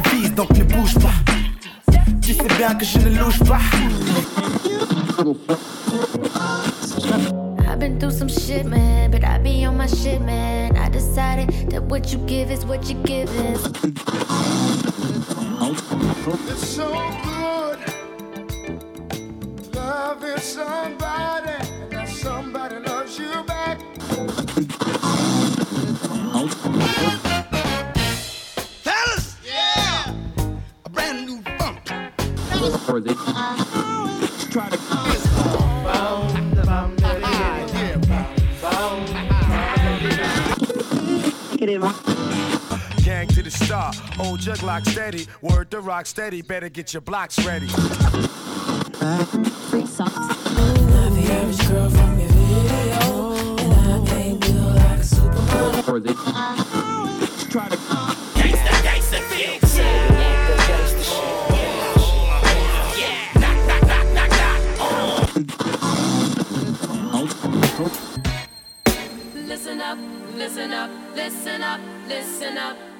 te vise, donc ne bouge pas. Tu sais bien que je ne louche pas. I've been through some shit, man, but I be on my shit, man. I decided that what you give is what you give is. It's so good loving somebody, star, old jug lock steady, word to rock steady, better get your blocks ready. Listen up, listen up, listen up, listen up,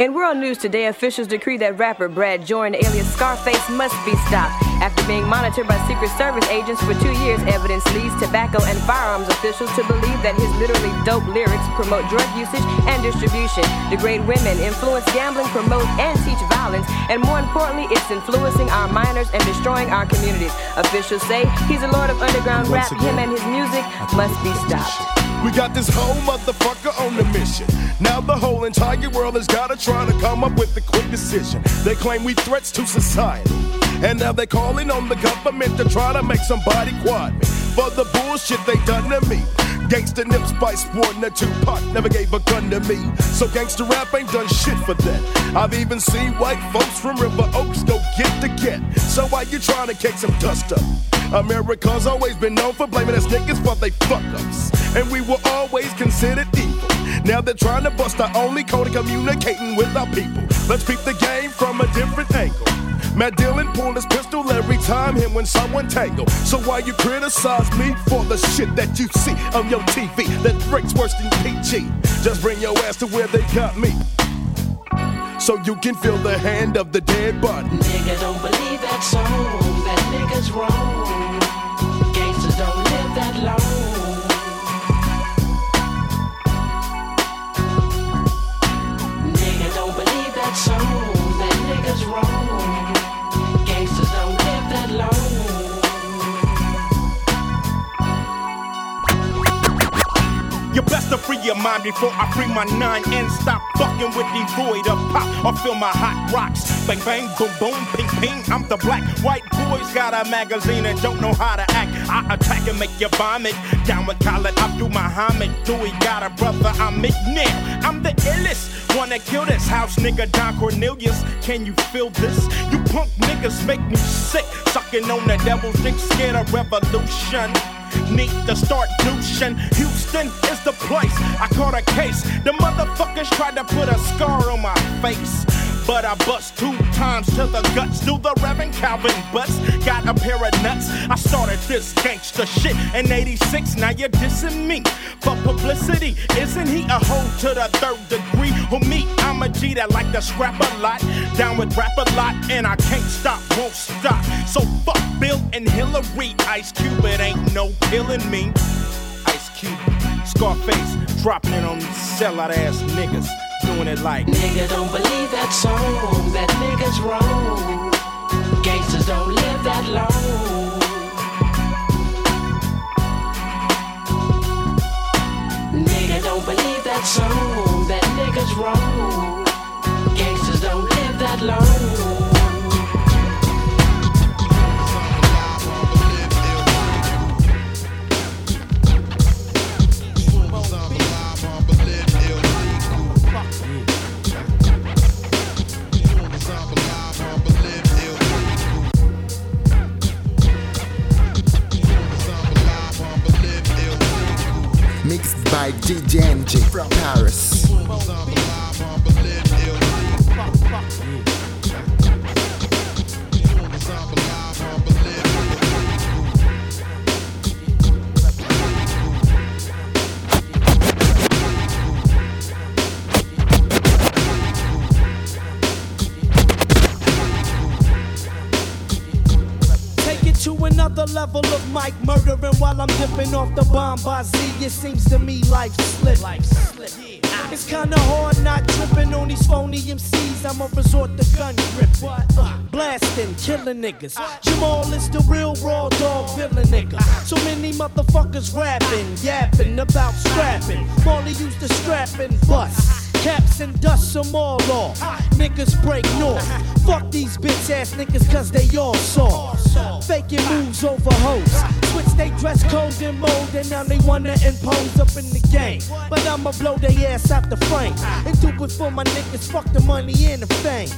In world news today, officials decree that rapper Brad Jordan, alias Scarface, must be stopped. After being monitored by Secret Service agents for two years, evidence leads tobacco and firearms officials to believe that his literally dope lyrics promote drug usage and distribution, degrade women, influence gambling, promote and teach violence, and more importantly, it's influencing our minors and destroying our communities. Officials say he's a lord of underground rap. Him and his music must be stopped. We got this whole motherfucker on the mission. Now the whole entire world has gotta try to come up with a quick decision. They claim we threats to society. And now they calling on the government to try to make somebody quiet me. For the bullshit they done to me. Gangsta Nip Spice a Tupac never gave a gun to me. So gangsta rap ain't done shit for that. I've even seen white folks from River Oaks go get to get. So why you trying to kick some dust up? America's always been known for blaming us niggas for they fuck ups. And we were always considered evil. Now they're trying to bust our only code of communicating with our people. Let's peep the game from a different angle. Matt Dillon pulled his pistol every time him when someone tangle. So why you criticize me for the shit that you see on your TV that breaks worse than PG? Just bring your ass to where they got me. So you can feel the hand of the dead body. Nigga don't believe that song, that nigga's wrong. You best to free your mind before I free my nine and stop fucking with the void of pop or feel my hot rocks. Bang bang, boom boom, ping ping. I'm the black white boys got a magazine and don't know how to act. I attack and make you vomit. Down with Khalid Abdul Muhammad. Dewey got a brother, I'm McNair. I'm the illest. Wanna kill this house nigga Don Cornelius? Can you feel this? You punk niggas make me sick. Sucking on the devil's dick, scared of revolution. Need to start douching. Houston is the place. I caught a case. The motherfuckers tried to put a scar on my face. But I bust two times to the guts. Do the Reverend Calvin Butts. Got a pair of nuts. I started this gangster shit in 86. Now you're dissing me for publicity. Isn't he a hoe to the third degree? Who me? I'm a G that like to scrap a lot. Down with Rap-A-Lot. And I can't stop, won't stop. So fuck Bill and Hillary. Ice Cube, it ain't no killing me. Ice Cube, Scarface, dropping it on sellout ass niggas. Doing it like Nigga don't believe that song, that nigga's wrong. Gangsters don't live that long. Nigga don't believe that song, that nigga's wrong. Gangsters don't live that long. By from Paris. Take it to another level Mike murdering while I'm dipping off the bomb by Z. It seems to me life slip. Life slip. It's kinda hard not tripping on these phony MCs. I'ma resort to gun gripping. Uh, blasting, killing niggas. Jamal is the real raw dog villain nigga. So many motherfuckers rapping, yapping about scrapping. Molly used to strap and bust caps and dust some all off. Niggas break north. Fuck these bitch ass niggas cause they all saw. Faking moves over hoes. Switch they dress code and mode and now they wanna impose up in the game. But I'ma blow their ass out the frame. And do it for my niggas, fuck the money and the fame.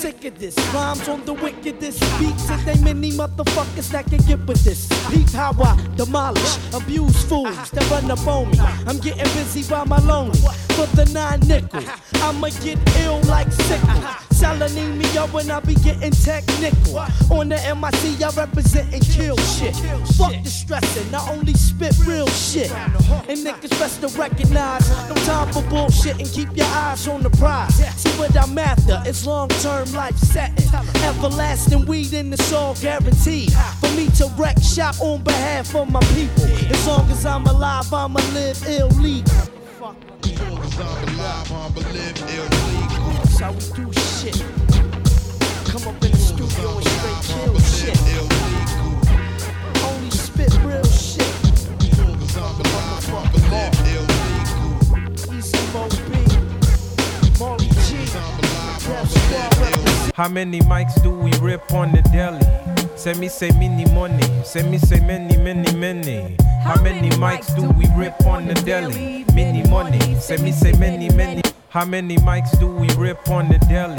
Drop of this. Rhymes on the wickedest beats, and they many motherfuckers that can get with this. Peep how I demolish, abuse fools that run up on me. I'm getting busy by my lonely. For the nine nickel, I'ma get ill like sickle. Selling me up when I be getting technical. On the MIC, I represent and kill shit. Fuck the stressing, I only spit real shit. And niggas best to recognize, no time for bullshit and keep your eyes on the prize. See what I'm after, it's long term life setting. Everlasting weed and it's all guaranteed. For me to wreck shop on behalf of my people. As long as I'm alive, I'ma live illegal. Fuck. As I'm alive, I'ma live illegal. That's how we do shit. Come up in the studio and straight kill shit. Only spit real shit. How many mics do we rip on the deli? Say me say many money, say me say many, many, many. How many mics do we rip on the deli? Many money, say me say many, many. How many mics do we rip on the deli?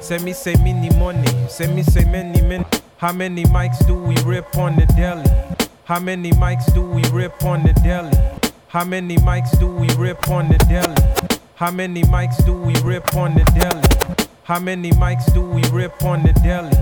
Say me say many money, say me say many, many. How many mics do we rip on the deli? How many mics do we rip on the deli? How many mics do we rip on the deli? How many mics do we rip on the deli? How many mics do we rip on the deli?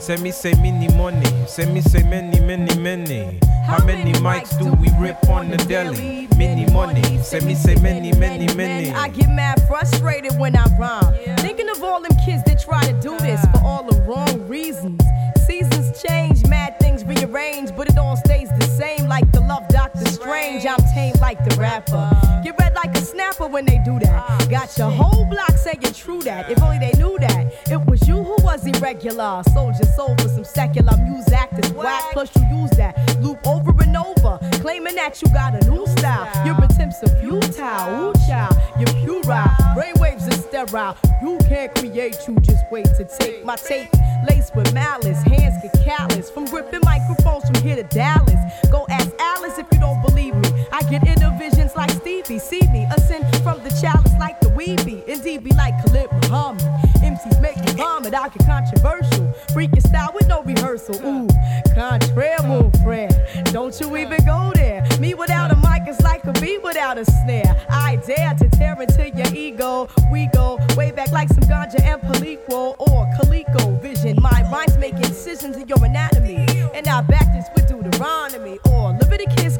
Say me say many money, say me say many, many, many. How many mics do we rip on the deli? Many money, say me say many, many, many. I get mad frustrated when I rhyme. Thinking of all them kids that try to do this for all the wrong reasons. Seasons change, mad things rearrange, but it all stays the same like the love Doctor Strange. I'm tame like the rapper. Get red like a snapper when they do that. Got your whole block saying true that. If only they knew that. It was you who was irregular. Soldier soul for some secular music that's whack. Plus you use that. Loop over and over. Claiming that you got a new style. Your attempts are futile. Ooh, child. You're puerile. Brainwaves are sterile. You can't create, you just wait to take my tape. Laced with malice. Hands get callous. From gripping microphones from here to Dallas. Go ask Alice if you don't believe me. I get inner visions like Stevie. See me ascend from the chalice like the weeby. Indeed, be like Khalid Muhammad. MCs make me vomit. I get controversial. Freaking style with no rehearsal. Ooh, contraire, move, friend. Don't you even go there. Me without a mic is like a beat without a snare. I dare to tear into your ego. We go way back like some ganja and Palico or Calico vision. My rhymes make incisions in your anatomy. And I back this with Deuteronomy.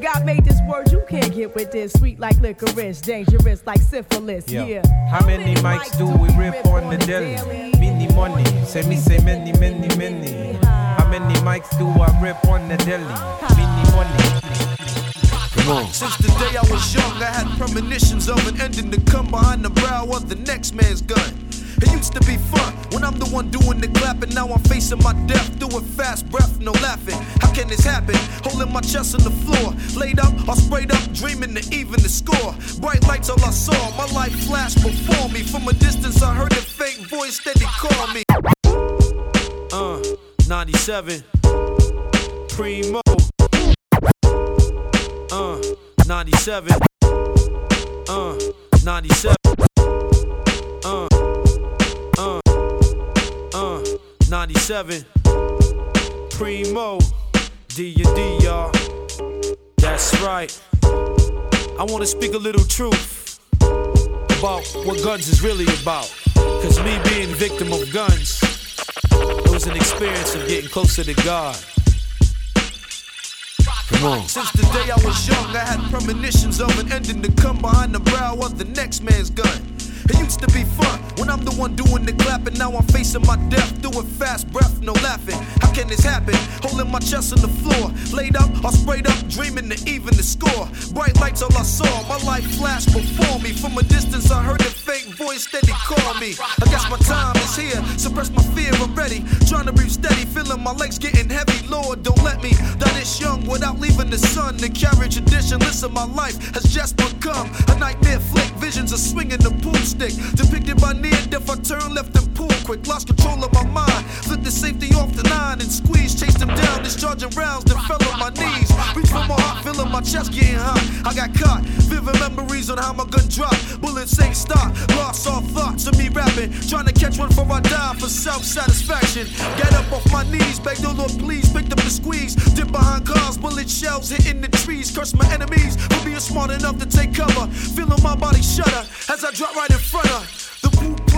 God made this word you can't get with this. Sweet like licorice, dangerous like syphilis. Yeah. yeah. How many mics do we rip on the deli? Many money. Say me say many, many, many. How many mics do I rip on the deli? Many money. Since the day I was young, I had premonitions of an ending to come behind the brow of the next man's gun. It used to be fun when I'm the one doing the clapping. Now I'm facing my death, doing fast breath, no laughing. How can this happen? Holding my chest on the floor, laid up, all sprayed up, dreaming to even the score. Bright lights, all I saw. My life flashed before me. From a distance, I heard a faint voice steady call me. Uh, 97. Primo. Uh, 97. Uh, 97. Uh, uh, uh, 97. Primo. D and D, y'all. That's right. I wanna speak a little truth about what guns is really about. Cause me being victim of guns, it was an experience of getting closer to God. Come on. Since the day I was young, I had premonitions of an ending to come behind the brow of the next man's gun. It used to be fun when I'm the one doing the clapping. Now I'm facing my death, doing fast breath, no laughing. Can this happen? Holding my chest on the floor, laid up or sprayed up, dreaming to even the score. Bright lights, all I saw. My life flashed before me. From a distance, I heard a faint voice steady call me. I guess my time is here. Suppress my fear, I'm ready. Trying to breathe steady, feeling my legs getting heavy. Lord, don't let me die this young without leaving the sun. The carriage edition, listen, my life has just become a nightmare flick. Visions of swinging the pool stick. Depicted by near death, I turn left and quick. Lost control of my mind. Flipped the safety off the nine and squeezed. Chased him down, discharging rounds, then fell on my knees. Reach for my heart, feeling my chest getting hot. I got caught. Vivid memories on how my gun dropped. Bullets ain't stop. Lost all thoughts of me rapping. Trying to catch one before I die for self satisfaction. Get up off my knees, beg the Lord, please. Picked up the squeeze. Dip behind cars, bullet shells hitting the trees. Curse my enemies for being smart enough to take cover. Feeling my body shudder as I drop right in front of.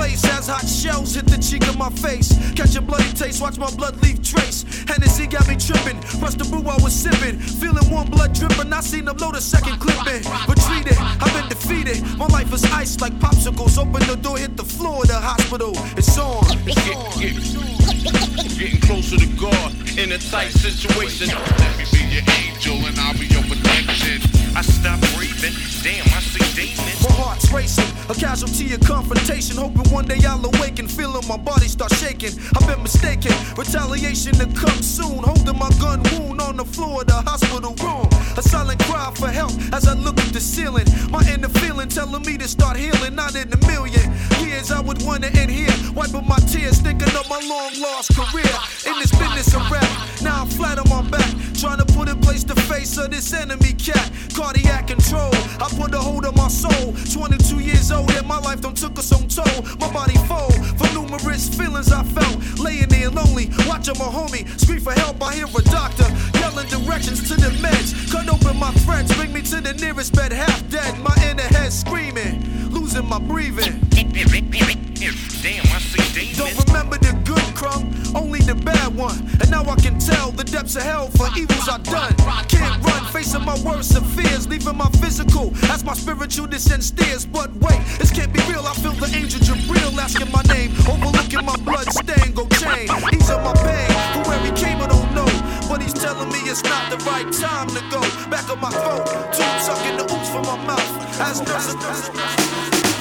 Place as hot shells hit the cheek of my face. Catch a bloody taste, watch my blood leave trace. Hennessy got me tripping. Rush the brew I was sipping. Feeling warm blood dripping. I seen them load a second clipping. Retreated, I've been defeated. My life is ice like popsicles. Open the door, hit the floor of the hospital. It's on. It's on. Getting closer to God in a tight situation. Let me be your angel and I'll be your protection. I stop breathing. Damn, I see demons. My heart's racing, a casualty of confrontation. Hoping one day I'll awaken, feeling my body start shaking. I've been mistaken, retaliation to come soon. Holding my gun wound on the floor of the hospital room. A silent cry for help as I look at the ceiling. My inner feeling telling me to start healing. Not in a million years I would wanna end here. Wiping my tears, thinking of my long lost career. In this business of rap, now I'm flat on my back. Trying to put in place the face of this enemy cat. Cardiac control, I put a hold on my soul. 22 years old, and my life done took a some toll. My body fold for numerous feelings I felt. Laying there lonely, watching my homie scream for help. I hear a doctor yelling directions to the meds. Cut open my threads, bring me to the nearest bed, half dead. My inner head screaming, losing my breathing. Damn, I see demons. Don't remember the good crumb, only the bad one. And now I can tell the depths of hell for evils I've done. Can't run, facing my worst of fears, leaving my physical as my spiritual descent steers. But wait, this can't be real. I feel the angel Jabril asking my name, overlooking my blood stain. Go chain, easing my pain. From where he came, I don't know. But he's telling me it's not the right time to go. Back of my throat, two sucking the oops from my mouth. As nurses. Yeah,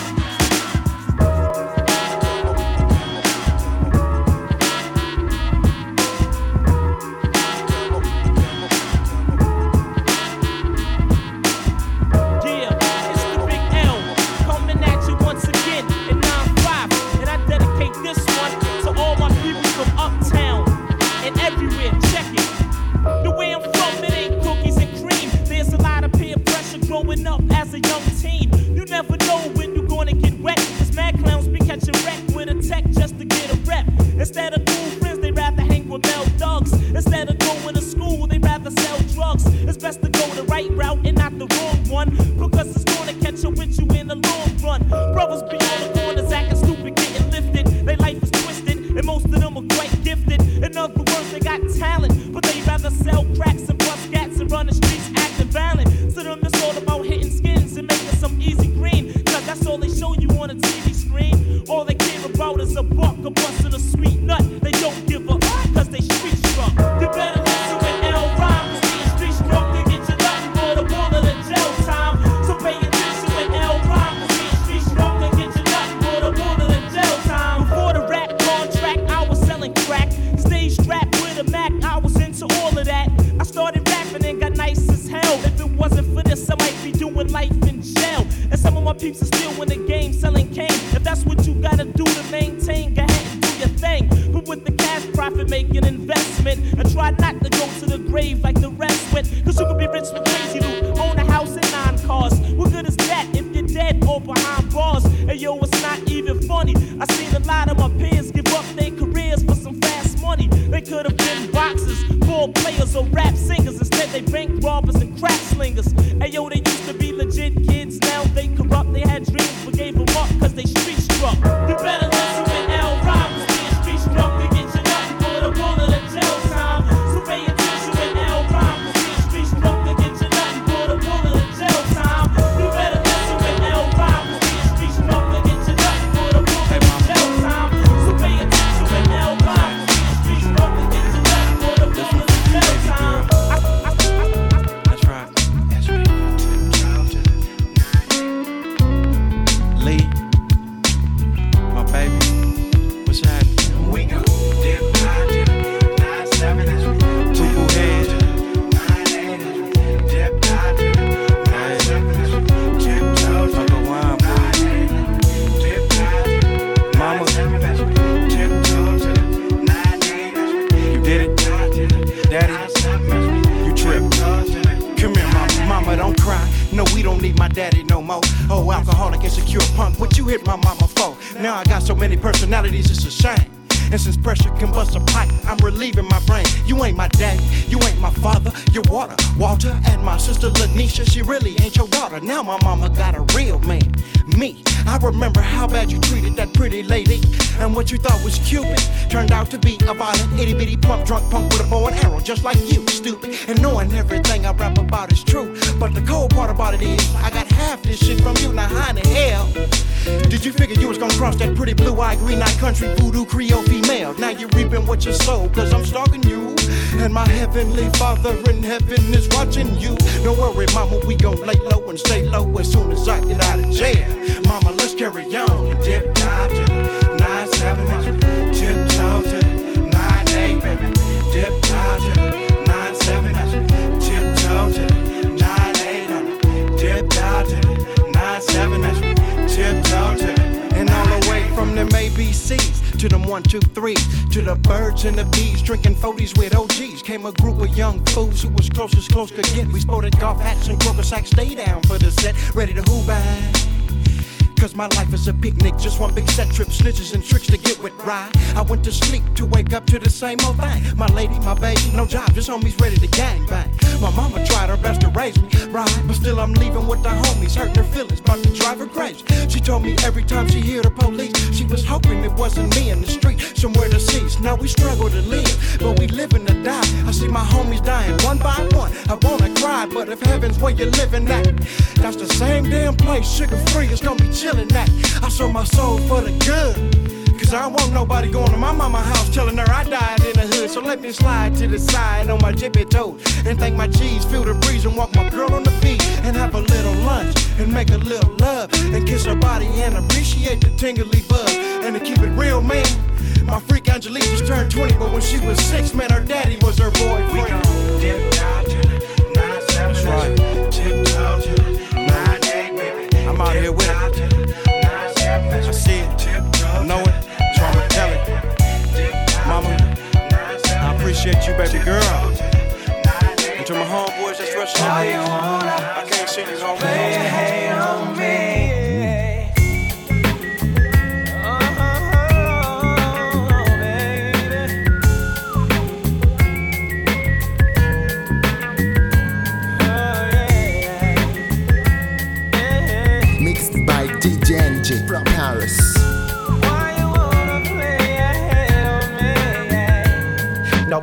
heavenly father in heaven is watching you. Don't worry, mama, we gon' lay low and stay low as soon as I get out of jail. Mama, let's carry on. Dip down to nine seven, tip toe to nine eight, baby. Dip to nine seven, tip toe to nine eight, dip down to nine seven, tip toe to and all the way from them ABCs to them one, two, threes, to the birds and the bees, drinking 40s with OGs. Came a group sacks, stay down for the set, ready to who back. Cause my life is a picnic, just one big set trip, snitches and tricks to get with ride. I went to sleep to wake up to the same old thing. My lady, my baby, no job, just homies ready to gang bang. My mama tried her best to raise me, right? But still I'm leaving with the homies, hurting her feelings, about to drive her crazy. She told me every time she hear the police, she was hoping it wasn't me in the street, somewhere to cease. Now we struggle to live, but we living to die. I see my homies dying one by one. I but if heaven's where you're living at, that's the same damn place. Suga Free is gonna be chillin' at. I sold my soul for the good. Cause I don't want nobody going to my mama house telling her I died in the hood. So let me slide to the side on my jippy toes and thank my G's, feel the breeze and walk my girl on the beat and have a little lunch and make a little love and kiss her body and appreciate the tingly buzz and to keep it real, man. My freak Angelique just turned 20, but when she was six, man, her daddy was her boyfriend. We gon' dip down Here with it. I see it, I know it, I'ma tell it. Mama, I appreciate you, baby girl. And to my homeboys that's rushing in I can't see these homeboys. on me.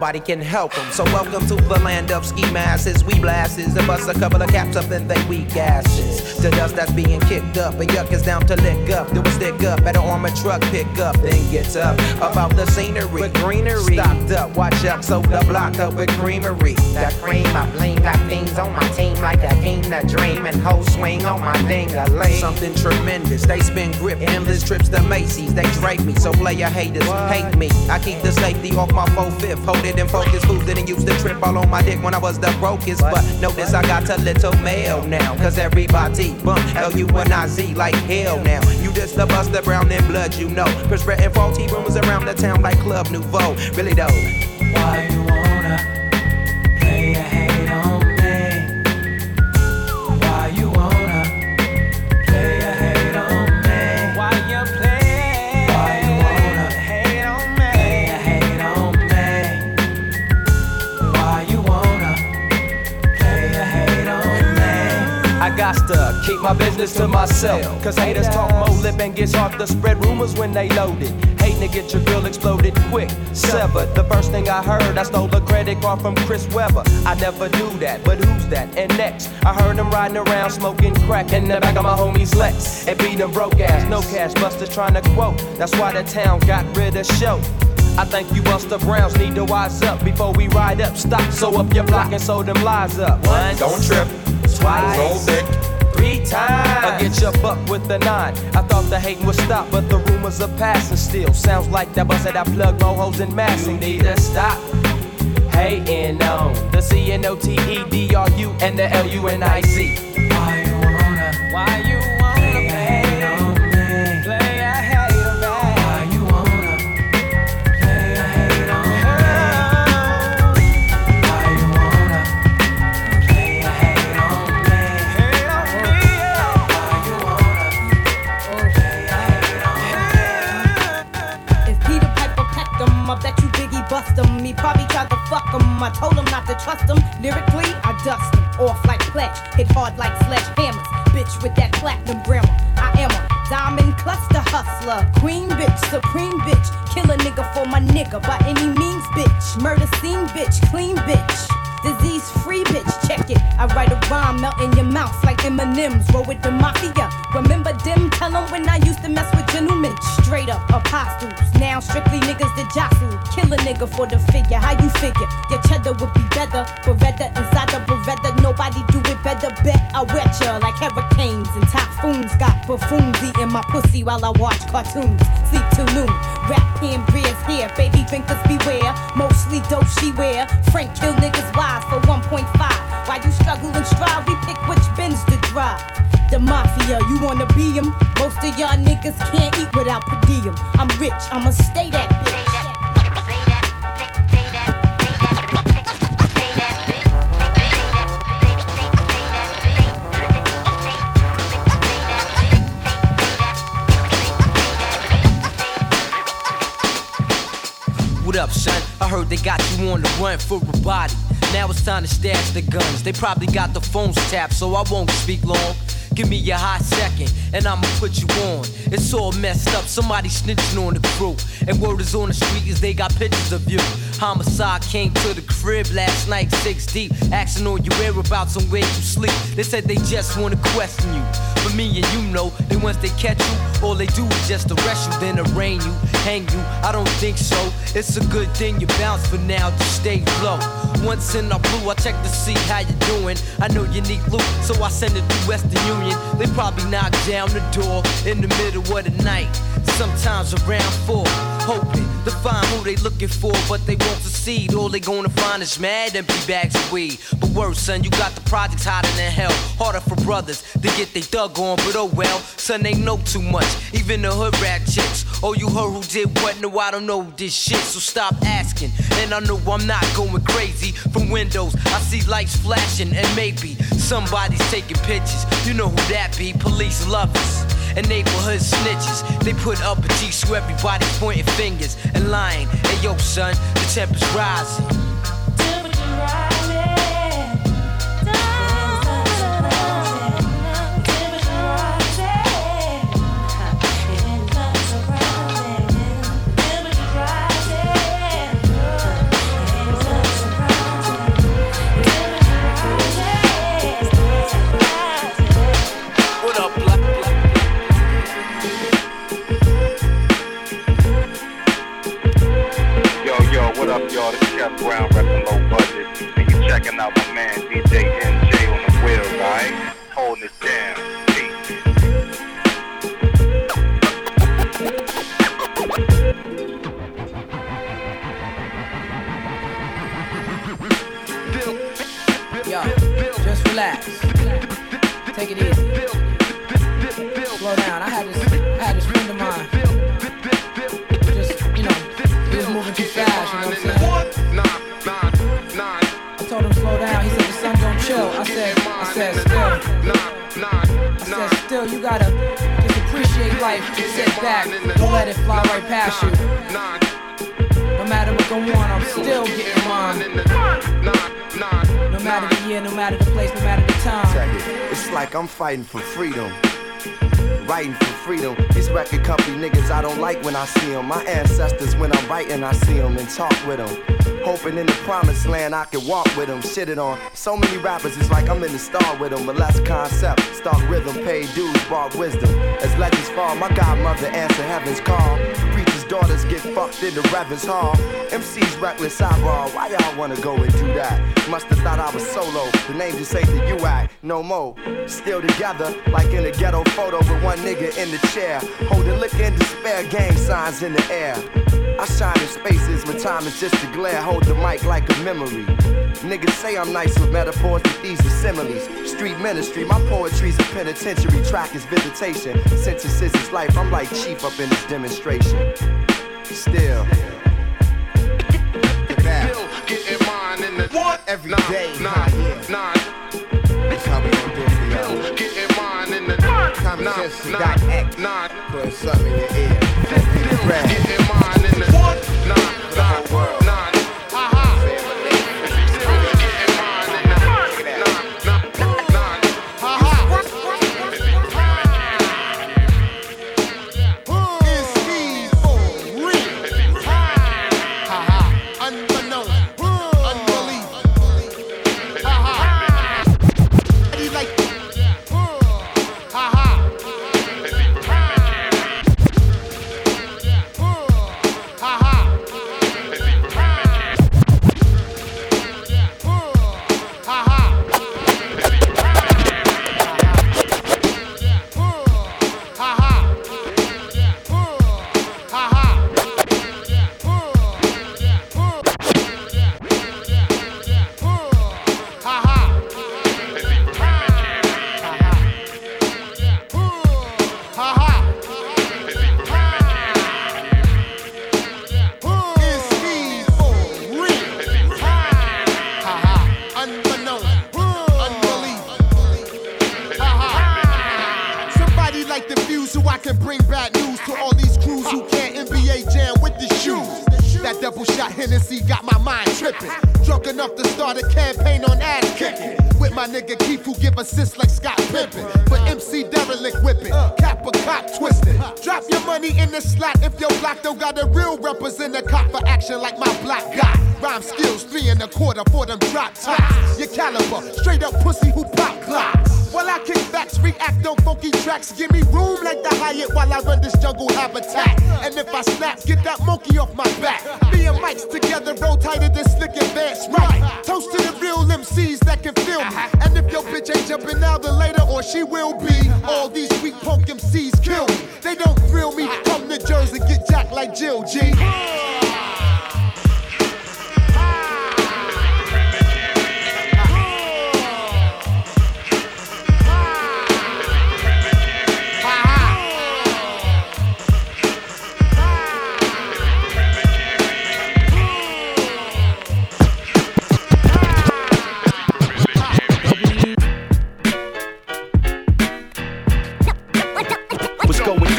Nobody can help them. So welcome to the land of ski masses. We blasses and bust a couple of caps up in they weak asses. The dust that's being kicked up A yuck is down to lick up. Do a stick up at an armored truck pick up, then gets up about the scenery with greenery. Stocked up, watch up, so the block up with creamery. That cream I bling, got things on my team like a king that dream and whole swing on my ding a Something tremendous. They spin grip, endless trips to Macy's. They drape me, so player haters hate me. I keep the safety off my 4 fifth. Hold it and focus. Fools didn't used to trip all on my dick when I was the brokest. But notice I got a little mail now. Cause everybody bump L-U-N-I-Z like hell now. You just a buster brown in blood, you know. Cause spreading faulty rumors around the town like Club Nouveau. Really though. Why keep my business to myself. Cause haters talk more lip and gets hard to spread rumors when they loaded. Hating to get your girl exploded quick. Severed. The first thing I heard, I stole a credit card from Chris Webber. I never do that, but who's that? And next, I heard him riding around smoking crack in the back of my homie's Lex. And beating broke ass, no cash, busters trying to quote. That's why the town got rid of show. I think you Buster Browns need to wise up before we ride up. Stop, sew up your block and sew them lies up. Once, Don't trip. twice, Roll thick. Three times. I get your buck with the nine. I thought the hating would stop, but the rumors are passing still. Sounds like that bus that I plug more holes in massing. Need to stop. Hating on the C N O T E D R U and the L U N I C. Why you wanna? Why you I told him not to trust him. Lyrically, I dust him. Off like pledge, hit hard like sledgehammers. Bitch with that platinum grammar. I am a diamond cluster hustler. Queen bitch, supreme bitch. Kill a nigga for my nigga by any means, bitch. Murder scene bitch, clean bitch. Disease free bitch, check it. I write a rhyme, melt in your mouth like M&M's. Roll with the mafia. Remember them? Tell 'em when I used to mess with gentlemen. Straight up apostles. Now strictly niggas that jostle. Kill a nigga for the figure. How you figure? Your cheddar would be better. Beretta inside the Beretta. Nobody do it better. Bet I wet ya like hurricanes and typhoons. Got buffoons eating my pussy while I watch cartoons. Sleep till noon. Rap pen beers here. Baby drinkers beware. Mostly dope she wear. Frank kill niggas for 1.5. While you struggle and strive, we pick which bins to drive. The mafia, you wanna be be 'em? Most of y'all niggas can't eat without per diem. I'm rich, I'ma stay that bitch. What up, son? I heard they got you on the run for a body. Now it's time to stash the guns. They probably got the phones tapped, so I won't speak long. Give me a hot second, and I'ma put you on. It's all messed up, somebody snitching on the crew. And word is on the street is they got pictures of you. Homicide came to the crib last night, six deep, asking all your whereabouts and where you sleep. They said they just wanna question you. But me and you know, that once they catch you, all they do is just arrest you, then arraign you, hang you. I don't think so. It's a good thing you bounce for now, to stay low. Once in our blue, I check to see how you doing. I know you need loot, so I send it through Western Union. They probably knock down the door in the middle of the night. Sometimes around four, hoping to find who they looking for, but they won't succeed. All they gonna find is mad empty bags of weed. But worse, son, you got the projects hotter than hell. Harder for brothers to get they thug on, but oh well, son, they know too much. Even the hood rat chicks. Oh, you heard who did what? No, I don't know this shit, so stop asking. And I know I'm not going crazy. From windows, I see lights flashing, and maybe somebody's taking pictures. You know who that be? Police lovers and neighborhood snitches. They put up a G so everybody pointing fingers and lying. Hey yo, son, the temperature's rising. ground, low budget. And you checking out my man DJ NJ on the wheels, alright? Holding it down. Yo, just relax. Take it easy. You gotta just appreciate life. Just sit back. Don't let it fly right past you. No matter what go on, I'm still getting mine. No matter the year, no matter the place, no matter the time. It's like I'm fighting for freedom. Writing for freedom. These record company niggas I don't like when I see them. My ancestors, when I'm writing, I see them and talk with them. Hoping in the promised land I can walk with them. Shit it on. So many rappers, it's like I'm in the star with them. But less concept, start rhythm, pay dues, brought wisdom. As legends fall, my godmother answer heaven's call. Preachers' daughters get fucked in the Reverend's hall. MC's reckless eyeball, why y'all wanna go and do that? Must've thought I was solo. The name just ain't the UAC, no more. Still together, like in a ghetto photo with one nigga in the chair. Holding liquor and despair, gang signs in the air. I shine in spaces when time is just a glare. Hold the mic like a memory. Niggas say I'm nice with metaphors, but these are similes. Street ministry, my poetry's a penitentiary. Track is visitation. Synthesis is life. I'm like chief up in this demonstration. Still. Getting mine in the What? Every nine, day, nine, nine. That's how we gon' do it for y'all. Getting mine in the Common sense nine, dot X. nine. Put something in your ear. Let's be the rap. Getting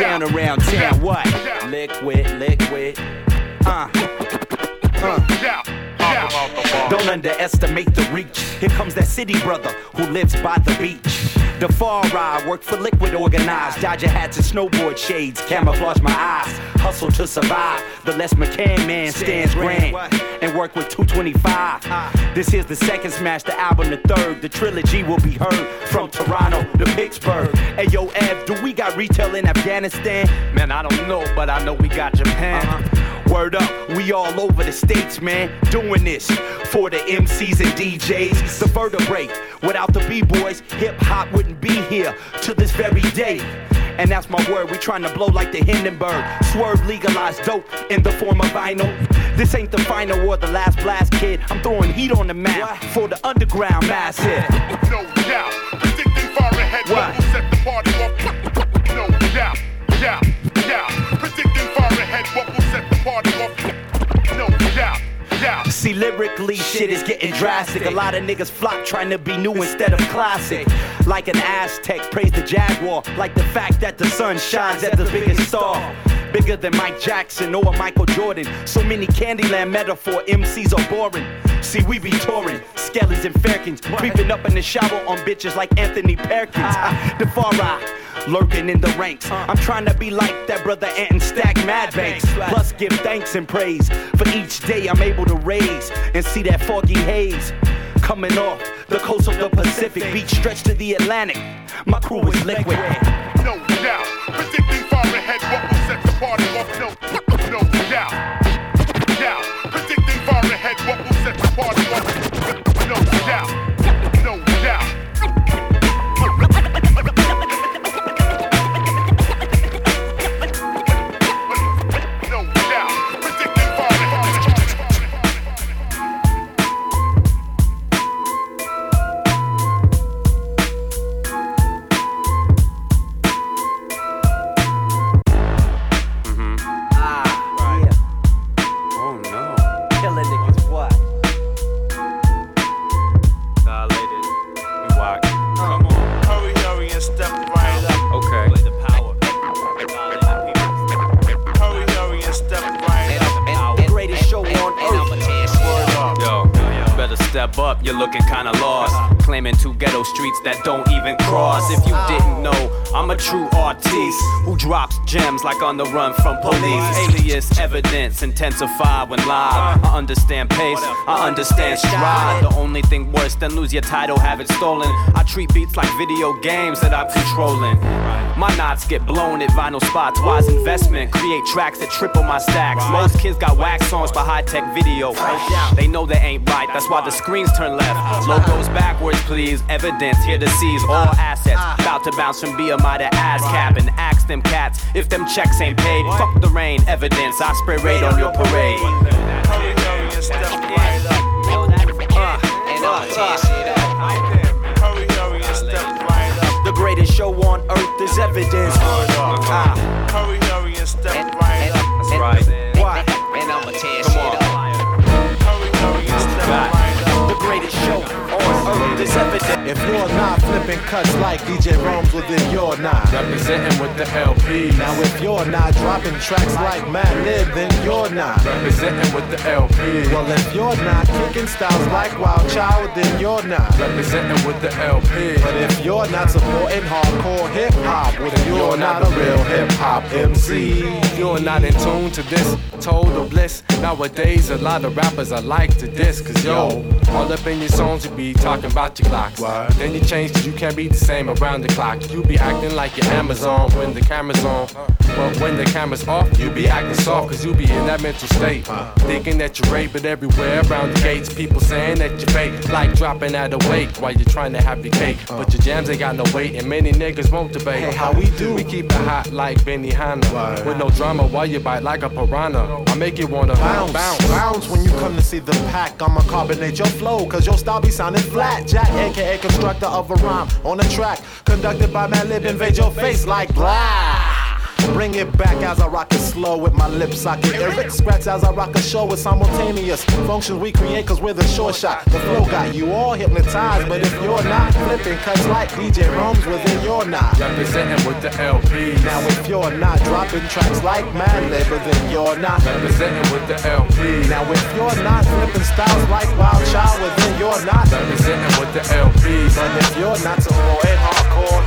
down around town? What? Liquid, liquid. Uh. Uh. Don't underestimate the reach. Here comes that city brother who lives by the beach. Defari, work for Likwit organized. Dodger hats and snowboard shades, camouflage my eyes. Hustle to survive. The Les McCann man stands grand and work with 225. Ah. This is the second smash, the album the third. The trilogy will be heard from Toronto to Pittsburgh. Hey yo, Ev, do we got retail in Afghanistan? Man, I don't know, but I know we got Japan. Uh-huh. Word up, we all over the states, man, doing this for the MCs and DJs. The vertebrae, without the B-boys, hip hop wouldn't be here to this very day. And that's my word, we trying to blow like the Hindenburg. Swerve legalized dope in the form of vinyl. This ain't the final or the last blast, kid. I'm throwing heat on the map for the underground massive. No doubt. Predicting far ahead what set the party off. No doubt. Yeah, yeah. See, lyrically, shit is getting drastic. A lot of niggas flop trying to be new instead of classic. Like an Aztec, praise the Jaguar. Like the fact that the sun shines at the biggest star. Bigger than Mike Jackson or Michael Jordan. So many Candyland metaphor MCs are boring. See, we be touring, Skellies and Fairkins, creeping up in the shower on bitches like Anthony Perkins. Ah, the far right, lurking in the ranks. I'm trying to be like that brother Ant and stack mad banks. Plus, give thanks and praise for each day I'm able to raise and see that foggy haze. Coming off the coast of the Pacific, beach stretched to the Atlantic. My crew is liquid. No doubt. Predicting far ahead what step up. You're looking kinda lost. Claiming two ghetto streets that don't even cross. If you didn't know, I'm a true artiste who drops gems like on the run from police. Alias evidence intensify when live. I understand pace, I understand stride. The only thing worse than lose your title, have it stolen. I treat beats like video games that I'm controlling. My knots get blown at vinyl spots. Wise investment, create tracks that triple my stacks. Most kids got wax songs for high tech video. They know they ain't right, that's why the screens turn left. Logos backwards, please. Evidence here to seize all assets. About to bounce from BMI to ASCAP and ask them cats if them checks ain't paid. Fuck the rain, evidence. I spray raid on your parade. The greatest show on earth is evidence. Hurry, hurry, and step right up. That's right. Show earth is evidence. If you're not flipping cuts like DJ Romes, well then you're not. Representing with the LP. Now if you're not dropping tracks like Mad Lib, then you're not. Representing with the LP. Well if you're not kicking styles like Wildchild, then you're not. Representing with the LP. But if you're not supporting hardcore hip hop, well then you're not a real hip hop MC. You're not in tune to this total bliss. Nowadays, a lot of rappers are like to this. Cause yo, all up in your songs, you be talking about your clocks. Then you change cause you can't be the same around the clock. You be acting like you're Amazon when the camera's on. But when the camera's off, you be acting soft cause you be in that mental state. Thinking that you're right, but everywhere around the gates, people saying that you're fake. Like dropping out of weight while you're trying to have your cake. But your jams ain't got no weight, and many niggas won't debate. Hey, how we do? We keep it hot like Benihana. With no drama while you bite like a piranha. I make you wanna Bounce, bounce. bounce when you come to see the pack. I'ma carbonate your flow, cause your style be sounding flat. Jack, aka constructor of a rhyme on a track. Conducted by Madlib, invade your face like blah. Bring it back as I rock it slow with my lip socket. Eric scratch as I rock a show with simultaneous functions we create cause we're the short shot. The flow got you all hypnotized, but if you're not flipping cuts like DJ Romes, well then you're not. Representing with the LP. Now if you're not dropping tracks like Madlib, then you're not. Representing with the LP. Now if you're not flipping styles like Wildchild, well then you're not. Representing with the LP. But if you're not supporting hardcore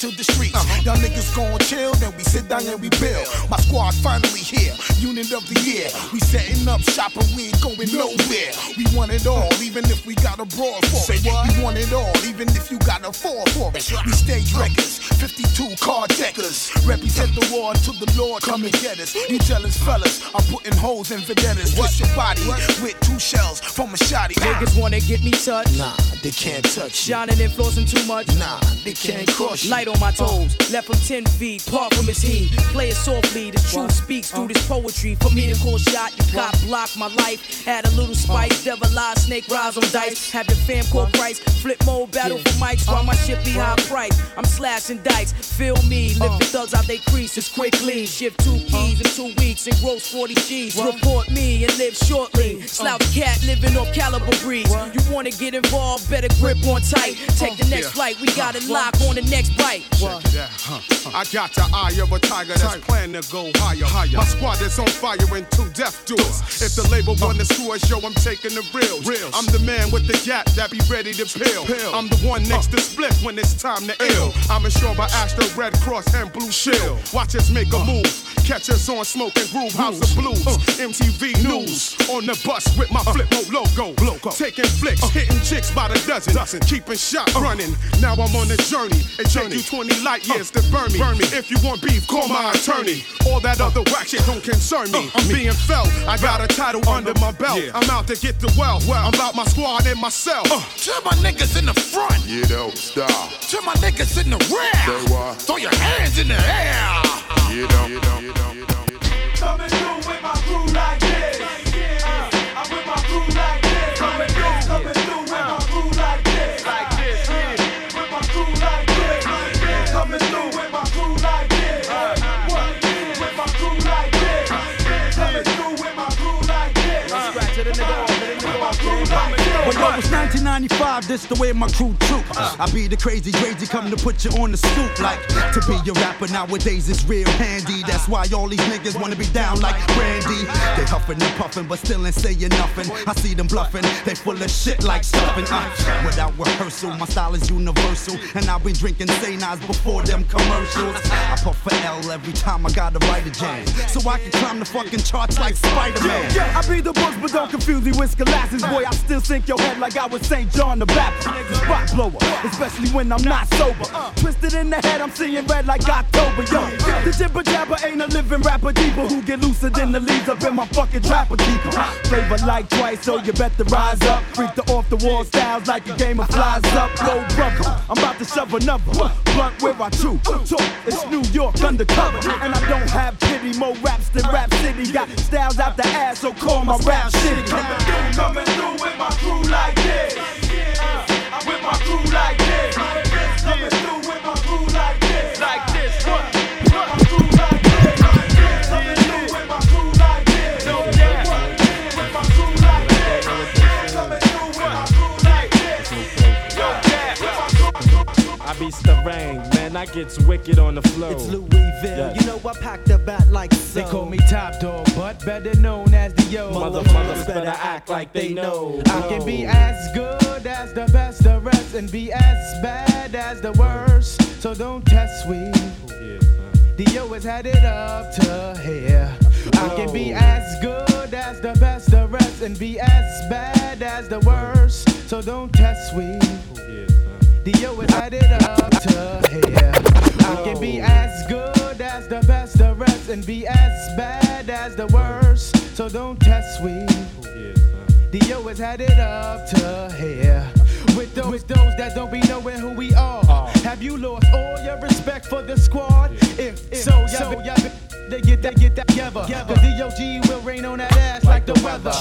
to the streets. Y'all niggas gon' chill, then we sit down and we build. My squad finally here, unit of the year. We setting up shop and we ain't going nowhere. We want it all, even if we got a brawl for it. We want it all, even if you got a fall for it. We stage records, 52 card deckers. Represent the war until the Lord come and get us. You jealous fellas, I'm putting holes in vendettas. Twist your body with two shells from a shotty. Niggas wanna get me touched. Nah, they can't touch you. Shining and flossing too much. Nah, they can't cross you. Light on my uh. toes, left from 10 feet, part from his heat. Play it softly, the truth speaks through uh. this poetry. For me to call shot, you cop block my life. Add a little uh. spice, devil eye, snake rise on dice. Have your fam call price, Flipmode, battle for mics. While my shit be high price. I'm slashing dice, feel me, uh. lift the thugs out they creases quickly. Shift two uh. keys in two weeks and gross 40 G's. Report me and live shortly. Uh. Slouch cat living off caliber breeze. You wanna get involved, better grip on tight. Take the next flight, we got it lock on the next bite. Check it out, huh? I got the eye of a tiger that's planning to go higher, higher. My squad is on fire and two death duels. If the label wanna screw us, yo, I'm taking the real. I'm the man with the gap that be ready to pill. I'm the one next to split when it's time to ill. I'm insured by Astro Red Cross and Blue Shield. Watch us make a move. Catch us on smoking groove house of blues. Uh. MTV news on the bus with my uh. Flipmode logo. Taking flicks, uh. hitting chicks by the dozen. Keeping shot running. Now I'm on a journey. It take you 20 light years to burn me. burn me. If you want beef, call my attorney. All that other whack shit don't concern me. I'm being felt. I got a title under my belt. I'm out to get the wealth. I'm about my squad and myself. To my niggas in the front. You don't stop. To my niggas in the rear. Throw your hands in the air. You don't. You don't. You don't. You don't. Coming through with my crew like it's 1995, this the way my crew troop. I be the crazy, crazy, come to put you on the stoop. Like, to be a rapper nowadays is real handy. That's why all these niggas wanna be down like Brandy. They huffing and puffing, but still ain't saying nothing. I see them bluffing, they full of shit like stuffing. Uh, without rehearsal, my style is universal. And I'll be drinking St. Ives before them commercials. I puff for L every time I gotta write a jam. So I can climb the fucking charts like Spider Man. Yeah, I be the books, but don't confuse me with Scholastic. Boy, I still sink your head like I was St. John the Baptist. Spot blower, especially when I'm not sober. Uh, twisted in the head, I'm seeing red like October. Yo, the jibber jabber ain't a living rapper deeper who get looser than the leaves up in my fucking trapper keeper. Uh, flavor like twice, so you better rise up. Freak the off the wall styles like a game of flies up. Low brother, I'm about to shove another blunt where I chew. It's New York undercover, and I don't have pity. More raps than Rap City. Got styles out the ass, so call my rap shitty. Coming through, coming through with my crew like this. With my crew like this. Coming through with my be Starang, man, I gets wicked on the flow. It's Louisville, you know I pack the bat like so. They call me Top Dog, but better known as the Yo. Motherfuckers better act like they know. I can be as good as the best of rest and be as bad as the worst. So don't test me. The Yo has had it up to here. I can be as good as the best of rest and be as bad as the worst. So don't test me. The Yo has had it up to here. I can be as good as the best of rest and be as bad as the worst. So don't test me. Yo has had it up to here. With those, with those that don't be knowing who we are. Have you lost all your respect for the squad? If, if so, y'all, they get that, get that together. Cause DOG will rain on that ass like the weather.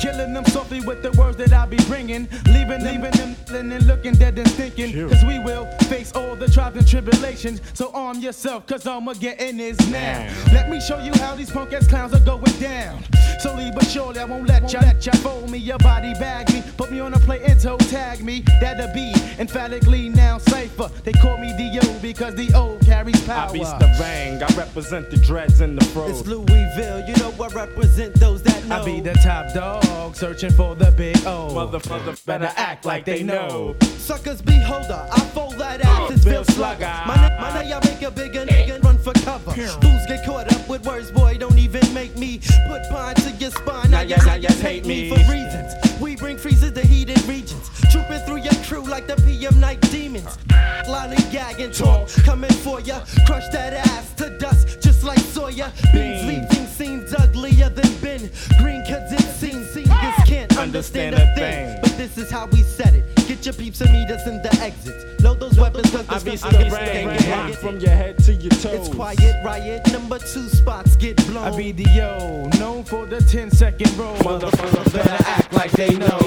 Killing them softly with the words that I be bringing. Leaving, leaving them and looking dead and thinking. Cause we will face all the trials and tribulations. So arm yourself, cause I'ma get in this now. Let me show you how these punk ass clowns are going down. Slowly but surely, I won't let ya, let ya fold me, your body bag me, put me on a plate and toe tag me. That'll be emphatically now safer. They call me D.O. because the O carries power. I be the bang, I represent the dreads and the fro. It's Louisville, you know I represent those that know. I be the top dog, searching for the big O. Motherfucker better act like they know. Suckers beholder, I fold that ass it's Bill Bill Slugger. Slugger. My, na- my name, I make a bigger nigga run for cover. Fools get caught up with words, boy, don't even make me put pine to your spine. Now you- now you hate me. for reasons. We bring freezes to heated regions, trooping through your crew like the PM night demons. Lollygag and talk, coming for ya, crush that ass to dust, just like Sawyer. Beans leaving scenes uglier than Ben Green, cause it seems singers can't understand a thing. But this is how we set it. Get your peeps and meet us in the exits. Load those weapons, cause I the be stuff the is bang, gang, gang, gang. from your head to your toes. It's quiet riot, number two spots get blown. I be the yo, known for the 10 second roll. Motherfuckers better act like they know.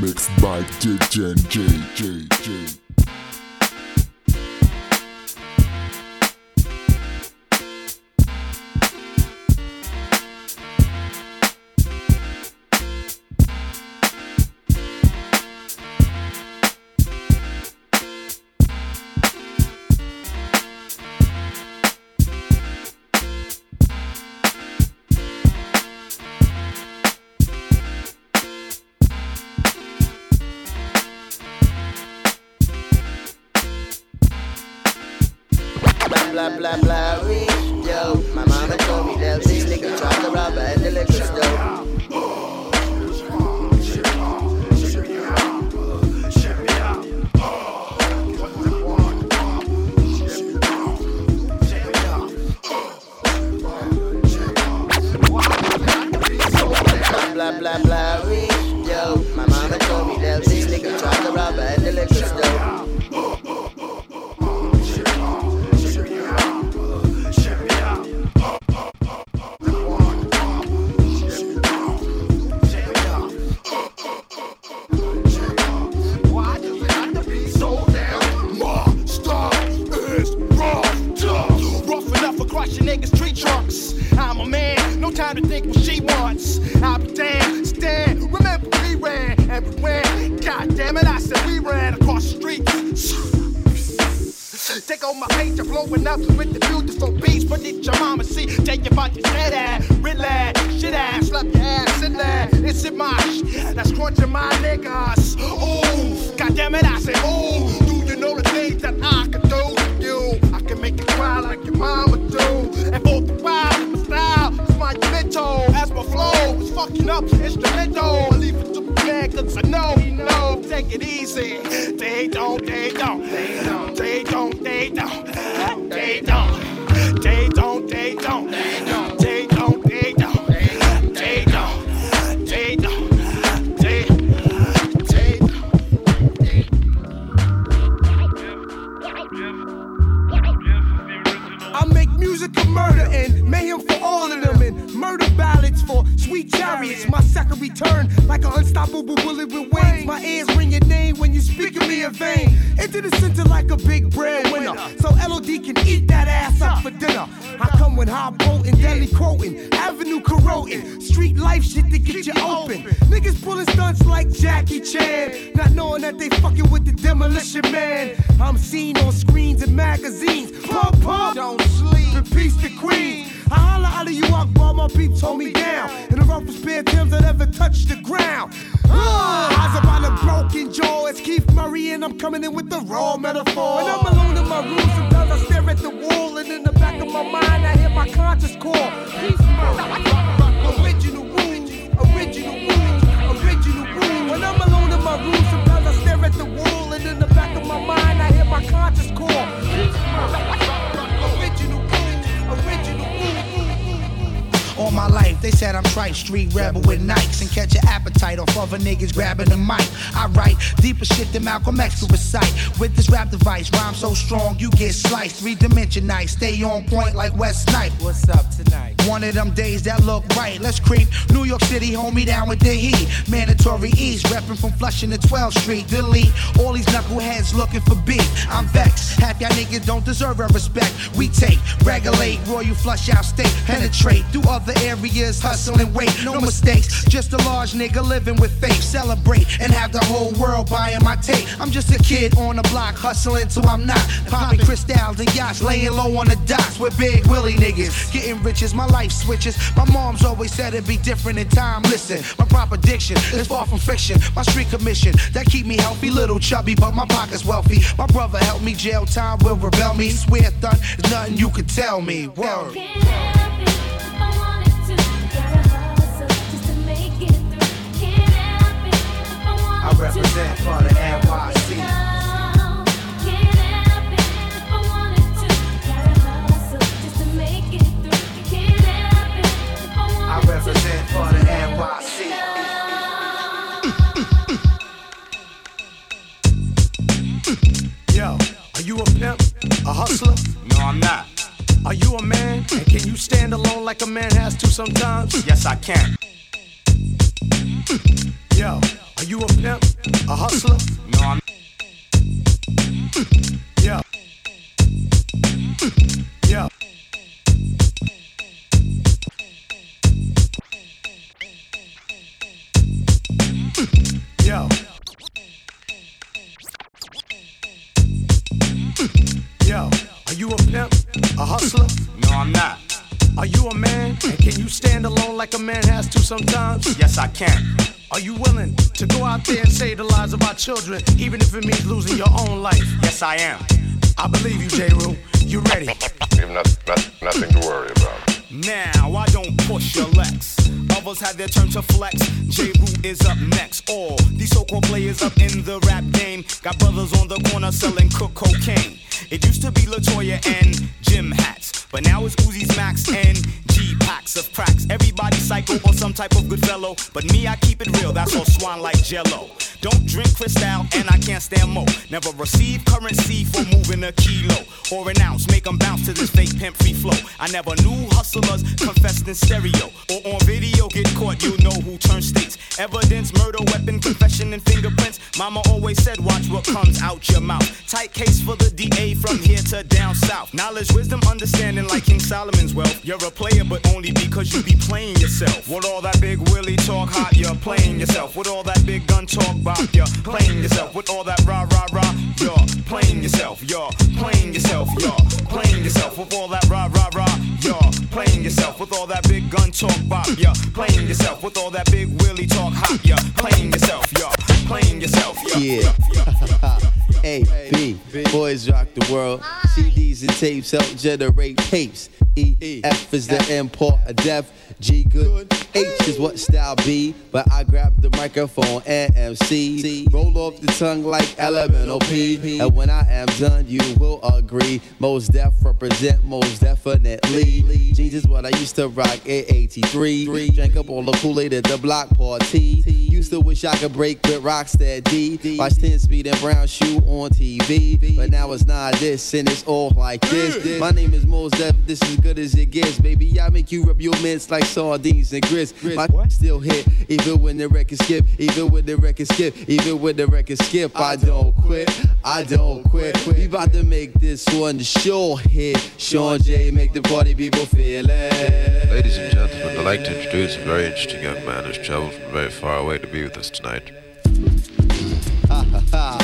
Mixed by DJ J J J. Blah blah Malcolm X could recite. With this rap device, rhyme so strong you get sliced. Three dimensionized, stay on point like West Snipe. What's up tonight? One of them days that look right. Let's creep New York City, hold me down with the heat. Mandatory ease, reppin' from Flushing to 12th Street. Delete all these knuckleheads looking for beef. I'm vexed. Half y'all niggas don't deserve our respect. We take, regulate, royal flush out state, penetrate through other areas, hustle and wait. No mistakes, just a large nigga living with faith. Celebrate and have the whole world buying my tape. I'm just a kid on the block hustling till I'm not. Popping crystals and yachts, laying low on the docks with big Willie niggas. Getting rich as my life switches. My mom's always said it'd be different in time. Listen, my proper diction is far from fiction. My street commission that keep me healthy, little chubby, but my pocket's wealthy. My brother helped me, jail time will rebel me. Swear thun, there's nothing you can tell me. Word. I represent for the. A hustler? No, I'm not. Are you a man? And can you stand alone like a man has to sometimes? Yes, I can. Yo, are you a pimp? A hustler? No, I'm. Yo. Yo. You a pimp? A hustler? No, I'm not. Are you a man? And can you stand alone like a man has to sometimes? Yes, I can. Are you willing to go out there and save the lives of our children, even if it means losing your own life? Yes, I am. I believe you, Jeru. You ready? You have not, not, nothing to worry about. Now, I don't push your Lex. Others had their turn to flex. Jeru is up next. All these so-called players up in the rap game got brothers on the corner selling cook cocaine. It used to be Latoya and Jim hats, but now it's Uzi's Max and G packs of cracks. Everybody psycho or some type of good fellow, but me I keep it real. That's all swan like Jello. Don't drink Cristal and I can't stand mo. Never receive currency for moving a kilo or an ounce. Make 'em bounce to this fake pimp free flow. I never knew hustlers confessed in stereo or on video. Get caught, you know who turns states. Evidence, murder, weapon, confession, and fingerprints. Mama always said, watch what comes out your mouth. Tight case for the DA from here to down south. Knowledge, wisdom, understanding like King Solomon's wealth. You're a player, but only because you be playing yourself. With all that big Willie talk hot, you're playing yourself. With all that big gun talk bop, you're playing yourself. With all that rah rah rah, you're playing yourself. You're playing yourself. You're playing yourself. With all that rah rah rah, you're playing yourself. With all that big gun talk bop, you're playing yourself. With all that big Willie talk hot, you're playing yourself. You're playing yourself. You're Yeah. A, B, boys rock the world. CDs and tapes help generate tapes. E, F is the import of death. G, good. H is what style B. But I grab the microphone and MC. Roll off the tongue like elemental P. And when I am done, you will agree. Mos Def represent most definitely. Jeans is what I used to rock in 83. Drank up all the Kool-Aid at the block party. Used to wish I could break with Rocksteady. D. Watch 10 speed and brown shoe on TV. But now it's not this and it's all like this. My name is Mos Def, this is good as it gets. Baby, I make you rub your mints like sardines and grits. My still hit, even when the record skip, even when the record skip, even when the record skip. I don't quit, I don't quit. We about to make this one the sure hit. Sean J, make the party people feel it. Ladies and gentlemen, I'd like to introduce a very interesting young man who's traveled from very far away to be with us tonight. Ha ha ha.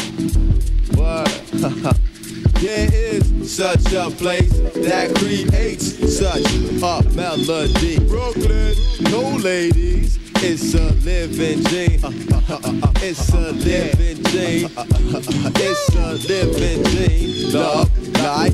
Word. There is such a place that creates such a melody. Brooklyn, no ladies. It's a living dream. It's a living dream. It's a living dream. Love Like,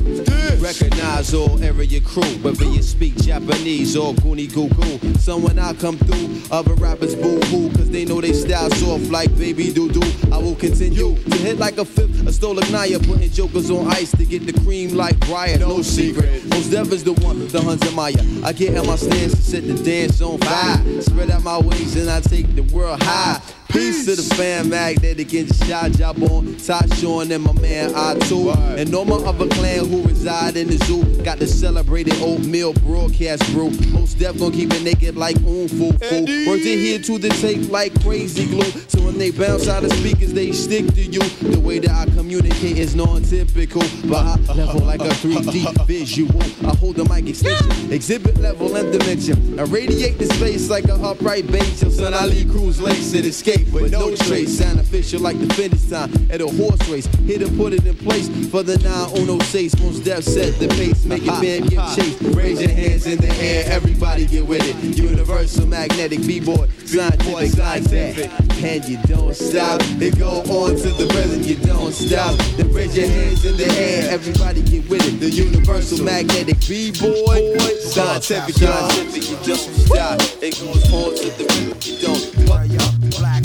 recognize all area crew, whether you speak Japanese or Goonie Goo Goo. So when I come through, other rappers boo hoo, cause they know they style soft like baby doo doo. I will continue to hit like a fifth, a stolen Naya, putting jokers on ice to get the cream like Brian. No secret, most devil's the one, the Hunter Maya. I get in my stance and set the dance on fire. Spread out my wings and I take the world high. Peace to the fan magnetic and shot job on Top Sean and my man I2 And all my other clan who reside in the zoo Got the celebrated oatmeal broadcast brew. Mos Def gon' keep it naked like oom foo foo. Words in here to the tape like crazy glue. So when they bounce out of speakers they stick to you. The way that I communicate is non-typical But I level like a 3D visual. I hold the mic extension Exhibit level and dimension. I radiate the space like an upright Till son I lead cruise lace and escape with no trace. Sound official like the finish time at a horse race. Here to put it in place for the 906. Mos Def set the pace, make your band get chased. Raise your hands in the air, everybody get with it. Universal magnetic b-boy, scientific that. And you don't stop. It go on to the rhythm, you don't stop. Then raise your hands in the air, everybody get with it. The universal magnetic b-boy, scientific, scientific, you don't stop. It goes on to the rhythm, you don't. Black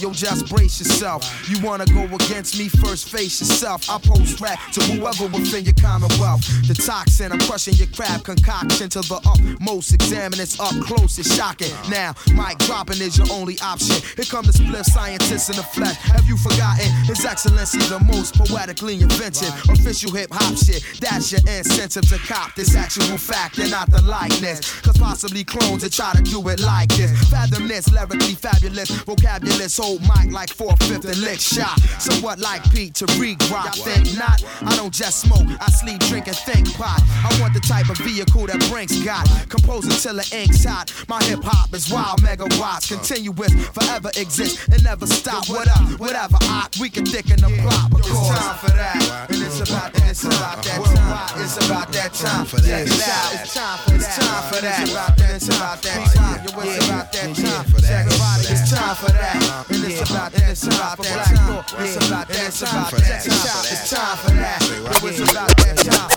Yo, just brace yourself. You wanna go against me? First face yourself. I post rap to whoever within your commonwealth. The toxin, I'm crushing your crab concoction to the utmost. Examine it's up close, it's shocking. Now, mic dropping is your only option. Here come the split scientists in the flesh. Have you forgotten? His Excellency, the most poetically invented. Official hip hop shit. That's your incentive to cop this actual fact and not the likeness. Cause possibly clones that try to do it like this. Fathom this, lyrically fabulous. Vocabulous, hold mic like four fifth and lick shot. Somewhat like Pete to rock. Think not, I don't just smoke. I sleep, drink, and think pot. I want the type of vehicle that Brinks got. Composing till the ink's hot. My hip hop is wild megawatts. Continuous, forever exist and never stop. What up, whatever, I, we can thicken the plot. Because it's time for that. And it's about, and it's about that time. It's about that time for that. It's time for that. It's time for that. It's about that. Oh, it's about that time. It's about that time. It's time for that. Uh-huh. And it's about that. It's about that time. It's about that. It's about that time. It's time for that. It's about that time.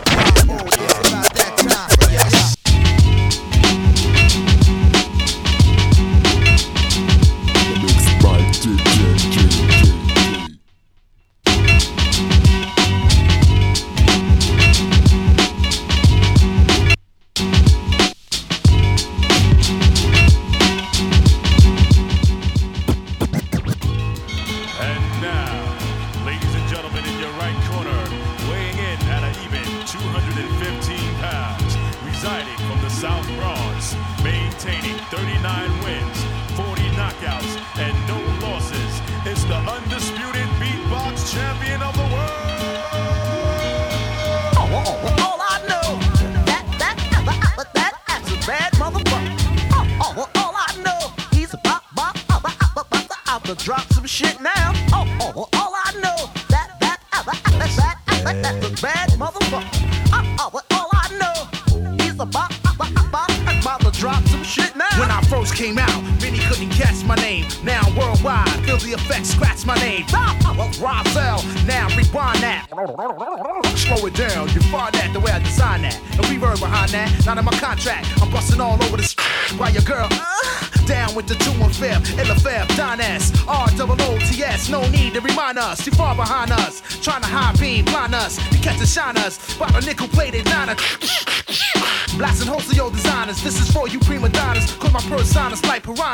Oh, it's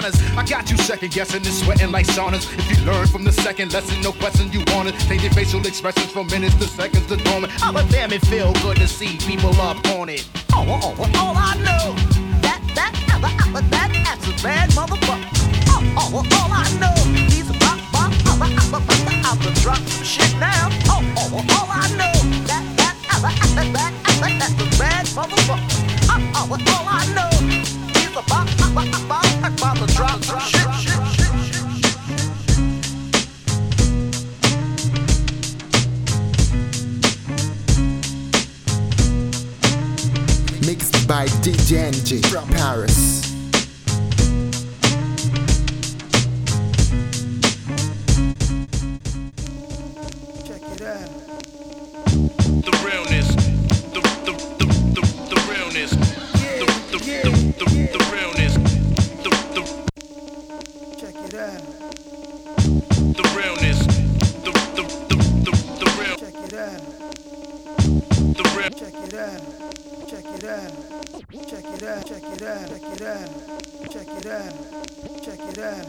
I got you second guessing and sweating like saunas. If you learn from the second lesson, no question you want it. Change your facial expressions from minutes to seconds to dormant. I'm a damn it feel good to see people up on it. Oh, oh, oh, all I know Check it out. Check it out. Check it out. Check it out. Check it out. Check it out. Check it out.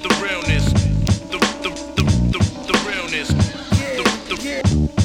The realness. The the the the, the realness. Yeah, the the yeah.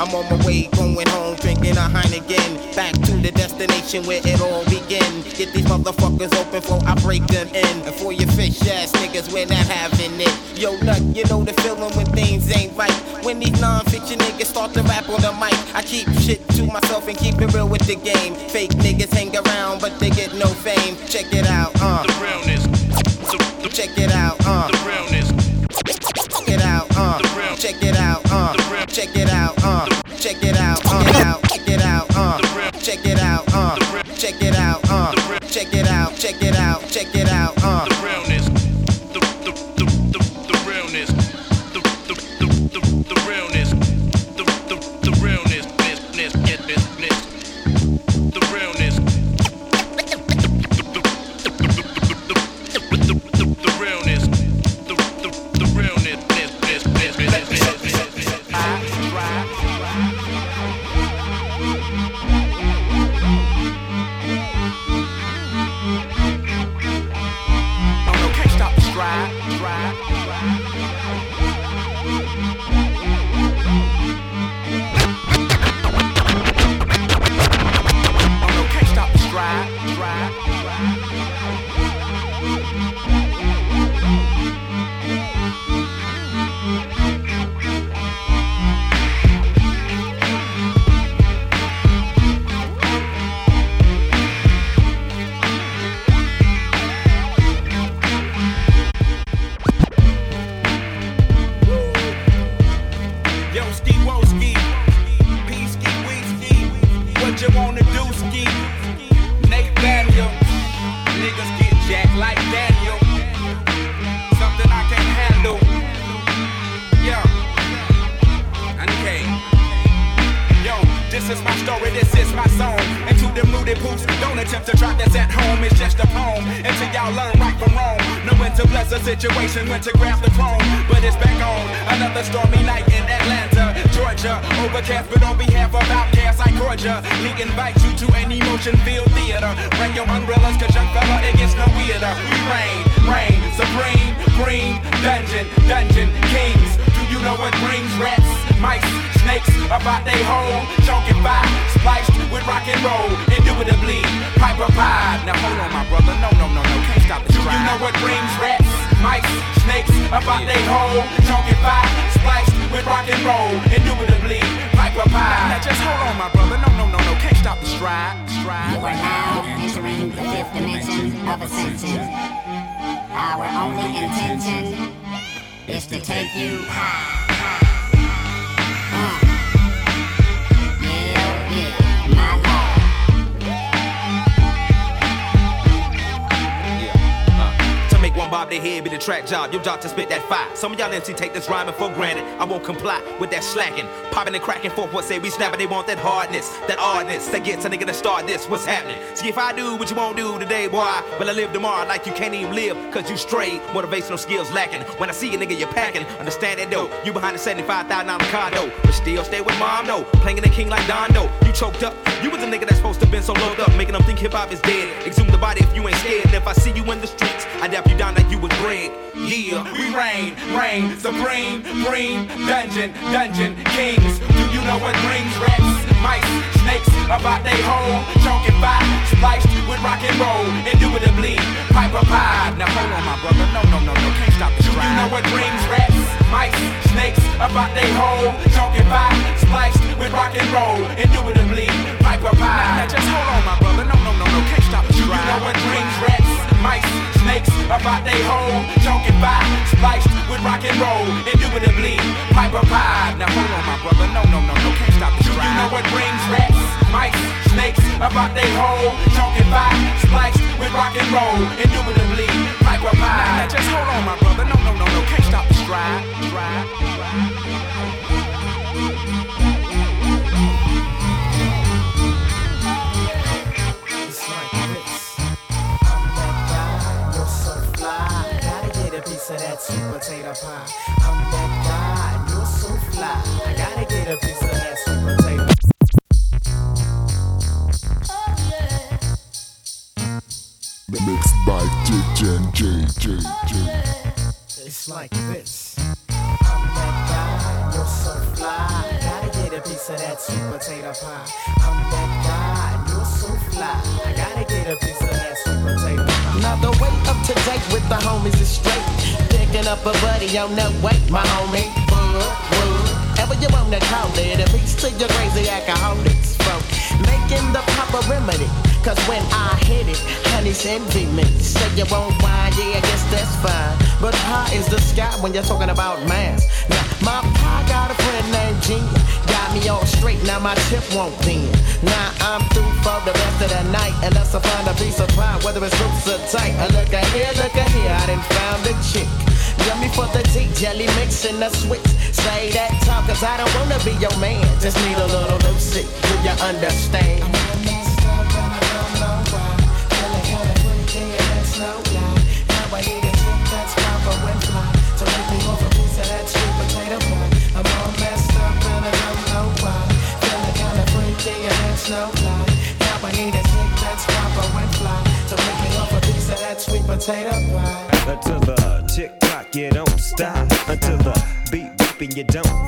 I'm on my check it out, uh, check it out, uh, check it out, check it out. Spit that fire. Some of y'all MC take this rhyming for granted. I won't comply with that slacking. Popping and cracking forth what say we snapping, they want that hardness, that oddness that gets a nigga to start this. What's happening? See if I do what you won't do today, boy. Will I live tomorrow like you can't even live? Cause you straight, motivational skills lacking. When I see a nigga, you're packing. Understand that though. You behind the $75,000 condo. But still stay with mom though. Playing the king like Dondo. You choked up. You was a nigga that's supposed to been so loaded up. Making them think hip hop is dead. Exhume the body if you ain't scared. And if I see you in the streets, I dap you down like you was Greg. Yeah, reign, reign, supreme, green, dungeon, dungeon, kings. Do you know what brings rats, mice, snakes about they home? Chunky by, spliced with rock and roll, indubitably, piper pie. Now hold on, my brother, no, no, no, no, can't stop the. Do you know what brings rats, mice, snakes about they home? Chunky by, spliced with rock and roll, indubitably, piper pie. Now just hold on, my brother, no, no, no, no, can't stop the. Do you know what brings rats, mice, snakes about they home? Chunky by, spliced with rock and roll, indubitably, piper pie. Now hold on, my brother, no, no, no, no, can't stop the. Do you know what brings rats, mice, snakes about they home? Chunky by, spliced with rock and roll, indubitably, piper pie. Now just hold on, my brother, no, no, no, no, can't stop the stride. stride, stride. Piece of that sweet potato pie. I'm that guy, you're so fly. I gotta get a piece of that sweet potato. Mixed by DJ J It's like this. I'm that guy, you're so fly. Gotta get a piece of that sweet potato pie. I'm that guy, you're so fly. I gotta get a piece of to date with the homies is straight. Picking up a buddy on the way, my homie. Wood. Ever you wanna call it, a piece to your crazy alcoholics, folk. Making the proper remedy. Cause when I hit it, honey's envy me. Say you won't wine, yeah, I guess that's fine. But high is the sky when you're talking about mass. Now, my pie got a friend named Gene. Me all straight, now my tip won't bend. Now I'm through for the rest of the night. Unless I find a piece of pie, whether it's loose or tight. Uh, Look at here, look at here, I done found a chick. Yummy for the tea, jelly mix and the switch. Say that talk, cause I don't wanna be your man. Just need a little Lucy, do you understand? Potato pie. Until the tick tock, you don't stop. Until the beat beep and you don't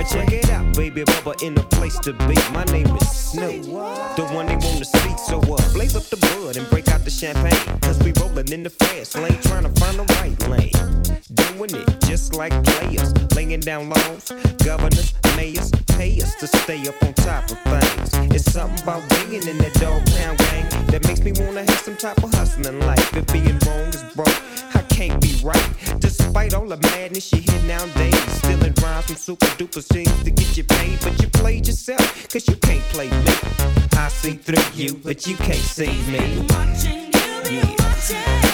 Uh, check it out, baby, Bubba in the place to be. My name is Snoop, the one they wanna speak. So uh, blaze up the bud and break out the champagne. Cause we rolling in the fast lane, trying to find the right lane. Doing it just like players, laying down laws. Governors, mayors, pay us to stay up on top of things. It's something about being in that dog pound gang that makes me wanna have some type of hustling life. If being wrong is broke, I can't be right. Despite all the madness you hear nowadays, stealing rhymes from super duper scenes to get you paid, but you played yourself, cause you can't play me. I see through you, but you can't see me. Yeah. Slow.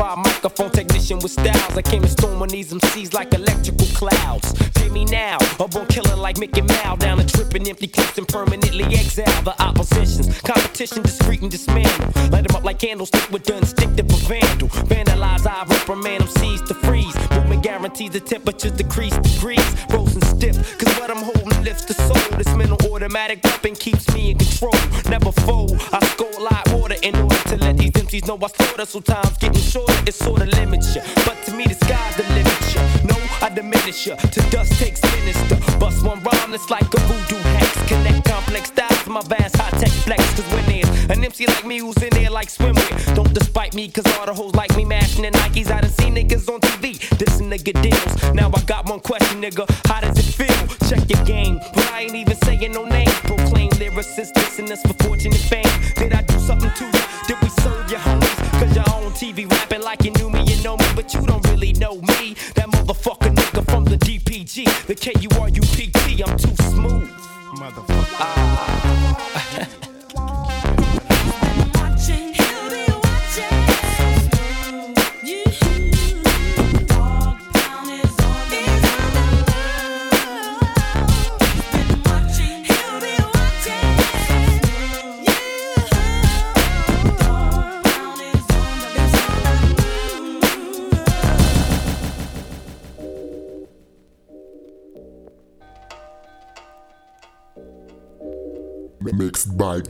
five microphone technician with styles. I came to storm on these MCs like electrical clouds. Pay me now, up on killing like Mickey Mouse. Down the tripping empty clips and permanently exile the oppositions. Competition discreet and dismantle. Light them up like candlestick with the instinctive of vandal. Vandalize, I reprimand MCs to freeze. Movement guarantees the temperatures decrease degrees. Frozen stiff, cause what I'm holding lifts the soul. This mental automatic weapon keeps me in control. Never fold, I score a lot water in order to let these MCs know I slaughter. So time's getting shorter, limits you. But to me, the sky's the limit you. No, I diminish you. To dust takes sinister. Bust one rhyme that's like a voodoo hex. Connect complex styles to my vast high tech flex. Cause when there's an MC like me who's in there like swimwear, don't despite me, cause all the hoes like me mashing the Nikes. I done seen niggas on TV, this nigga deals. Now I got one question, nigga. How does it feel? Check your game. But I ain't even saying no names. Proclaim lyricists dissing us for fortune and fame. Did I do something to you? Did we serve your homies? Cause you're on TV rapping like you knew me, you know me, but you don't really know me. That motherfucker nigga from the DPG, the KURUPT, I'm too smooth. Motherfucker. Mixed by.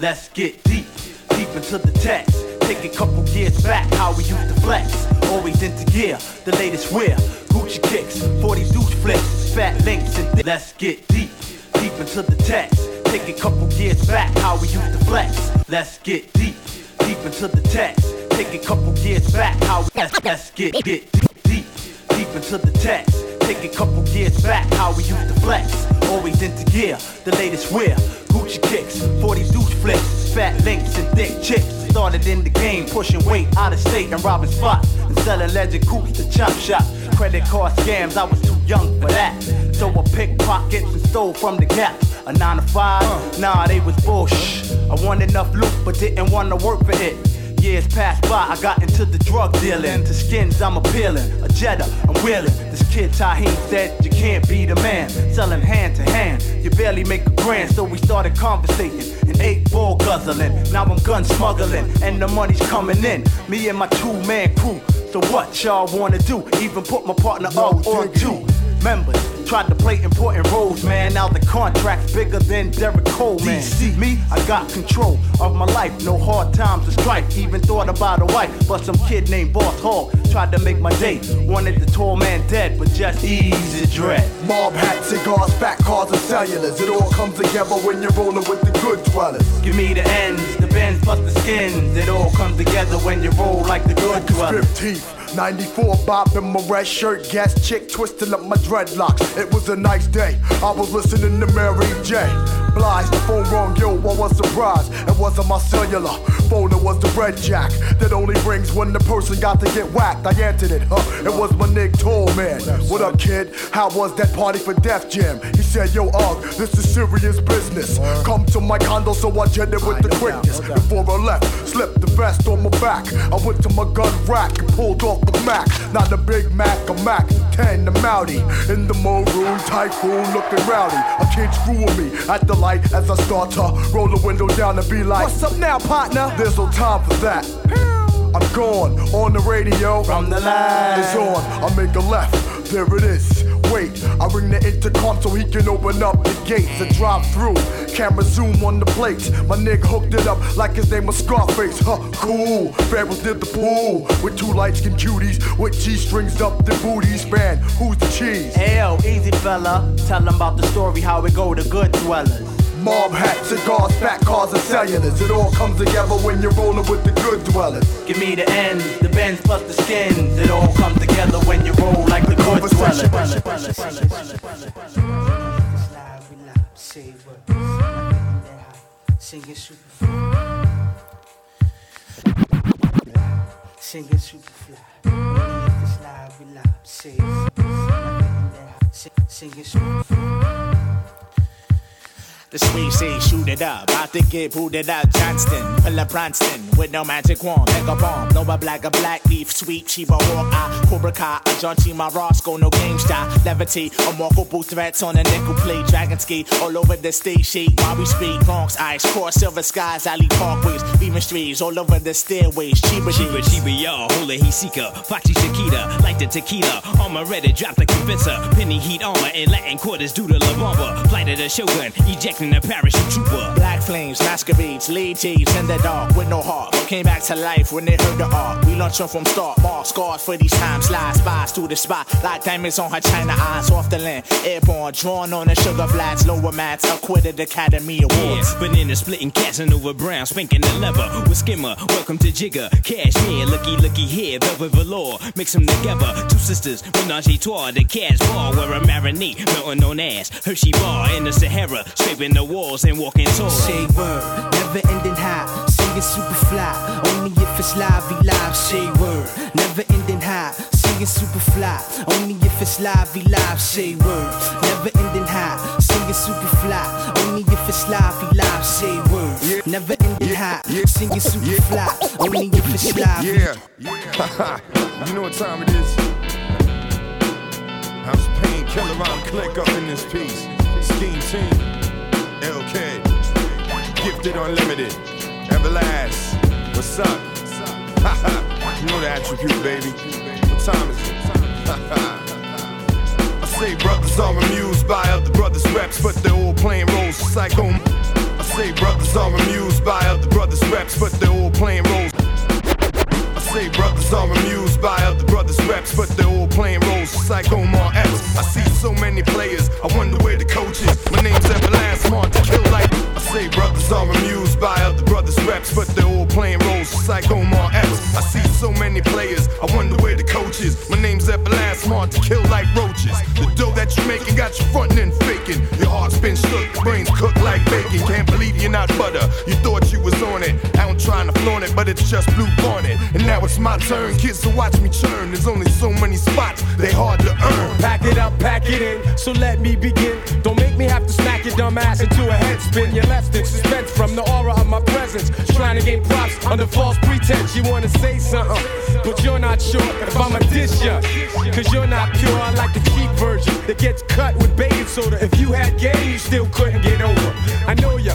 Let's get deep, deep into the text. Take a couple years back, how we used to flex. Always into gear, the latest wear. Gucci kicks, 40 douche flicks, fat links and th- Let's get deep, deep into the text. Take a couple years back, how we used to flex. Let's get deep, deep into the text. Take a couple years back, how we let's, let's get get deep, deep, deep into the text. Take a couple years back, how we used to flex. Always into gear, the latest wear. Gucci kicks, 40 douche flicks, fat links and thick chicks. Started in the game, pushing weight out of state and robbing spots. And selling legend coops to chop shop. Credit card scams, I was too young for that. So I picked pockets and stole from the gap. A nine to five, uh. nah, they was bullshit. I wanted enough loot, but didn't want to work for it. Years passed by, I got into the drug dealing. To skins, I'm appealing. A Jetta, I'm willing. This kid Tahim said, You can't be the man. Selling hand to hand, you barely make a grand. So we started conversating and eight ball guzzling. Now I'm gun smuggling, and the money's coming in. Me and my two man crew. So what y'all wanna do? Even put my partner up on two members. Tried to play important roles, man. Now the contract's bigger than Derek Cole, man. Me, I got control of my life. No hard times or strife. Even thought about a wife, but some kid named Boss Hog tried to make my day. Wanted the tall man dead, but just easy dread. Mob hats, cigars, fat cars, and cellulars. It all comes together when you're rolling with the good dwellers. Give me the ends, the bends plus the skins. It all comes together when you roll like the good dwellers. 15th. 94 bop in my red shirt, gas chick twisting up my dreadlocks. It was a nice day. I was listening to Mary J. Blige, the phone rung, yo, I was surprised. It wasn't my cellular phone, it was the red jack that only rings when the person got to get whacked. I answered it, huh? It was my Nick Tall Man. What up, kid? How was that party for Def Jam? He said, Yo, Ugg, this is serious business. Come to my condo, so I jetted with the quickness. Before I left, slipped the vest on my back. I went to my gun rack and pulled off the Mac. Not the Big Mac, a Mac 10, the Mountie. In the maroon, typhoon, looking rowdy. A kid screw with me at the light as I start to roll the window down and be like, What's up now, partner? There's no time for that. I'm gone on the radio. From the line. It's on. I make a left. There it is. Wait, I ring the intercom so he can open up the gates and drive through. Camera zoom on the plates. My nigga hooked it up like his name was Scarface. Huh, cool. Pharaohs did the pool with two light skinned cuties with G strings up the booties. Man, who's the cheese? Ayo, easy fella. Tell them about the story, how it go to good dwellers. Mob hats, cigars, fat cars, and cellulars. It all comes together when you're rolling with the good dwellers. Give me the ends, the bends plus the skins. It all comes together when you roll like the good dwellers. Singing super Singing super fly. This live, we live, say Singing super The sweet say shoot it up. About to get booted out. Johnston, pull up Bronston with no magic wand. Mega bomb, no a black, a black leaf, sweet, Chiba Hawk, I, Cobra Kai, a John T, my Roscoe, no game style. Levity, a unwalkable threats on a nickel plate. Dragon ski all over the stage sheet while we speak. Bronx ice, cross silver skies, alley parkways, leaving streets all over the stairways. Chiba Chiba, Chiba, y'all, Hula he seeker, Foxy Shakita, like the tequila, armor ready, drop the convincer, penny heat armor in Latin quarters due to La Bamba, flight of the shogun, the parachute trooper. Black flames, masquerades, lead teams in the dark with no heart. But Came back to life when they heard the art. We launched them from start, mark scars for these times. Slide spies through the spot, like diamonds on her China eyes off the land. Airborne, drawn on the sugar flats, lower mats, acquitted Academy Awards. Yeah, banana splitting, over brown, spanking the lever with skimmer. Welcome to Jigger, cashmere, looky, looky here, velvet velour. Mix them together, two sisters, menage a trois, the cash bar, where a marinade, melting on ass. Hershey bar in the Sahara, scraping the walls and walking tall. Say word, never ending high, singing super fly. Only if it's live, we live. Say word, never ending high, singing super fly. Only if it's live, we live. Say word, never ending high, singing super fly. Only if it's live, we live. Say word, never ending high, singing super fly. Only if it's live. Yeah. you know what time it is? House Painkiller, I'm click up in this piece. Scheme Team, LK, Gifted Unlimited, Everlast. What's up? you know the attribute, baby. What time is it? I say brothers are amused by other brothers' reps, but they're all playing roles psycho. I say brothers are amused by other brothers' reps, but they're all playing roles. Say brothers are amused by other brothers' reps, but they're all playing roles psycho more I see so many players, I wonder where the coach is. My name's Everlast, smart to kill like. Say brothers are amused by other brothers' reps, but they're all playing roles psycho more X. I see so many players, I wonder where the coach is. My name's Everlast, smart to kill like roaches. The dough that you're making got you frontin' and faking. Your heart's been shook, brains cooked like bacon. Can't believe you're not butter. You thought you was on it. I don't to flaunt it, but it's just blue bonnet. And now it's my turn, kids to watch me churn. There's only so many spots, they hard to earn. Pack it up, pack it in, so let me begin. Don't make me have to smack your dumb ass into a head spin. You're left suspense from the aura of my presence. Trying to gain props under false pretense. You wanna say something, but you're not sure if I'ma dish ya. Cause you're not pure, I like the cheap version that gets cut with baking soda. If you had game, you still couldn't get over. I know ya,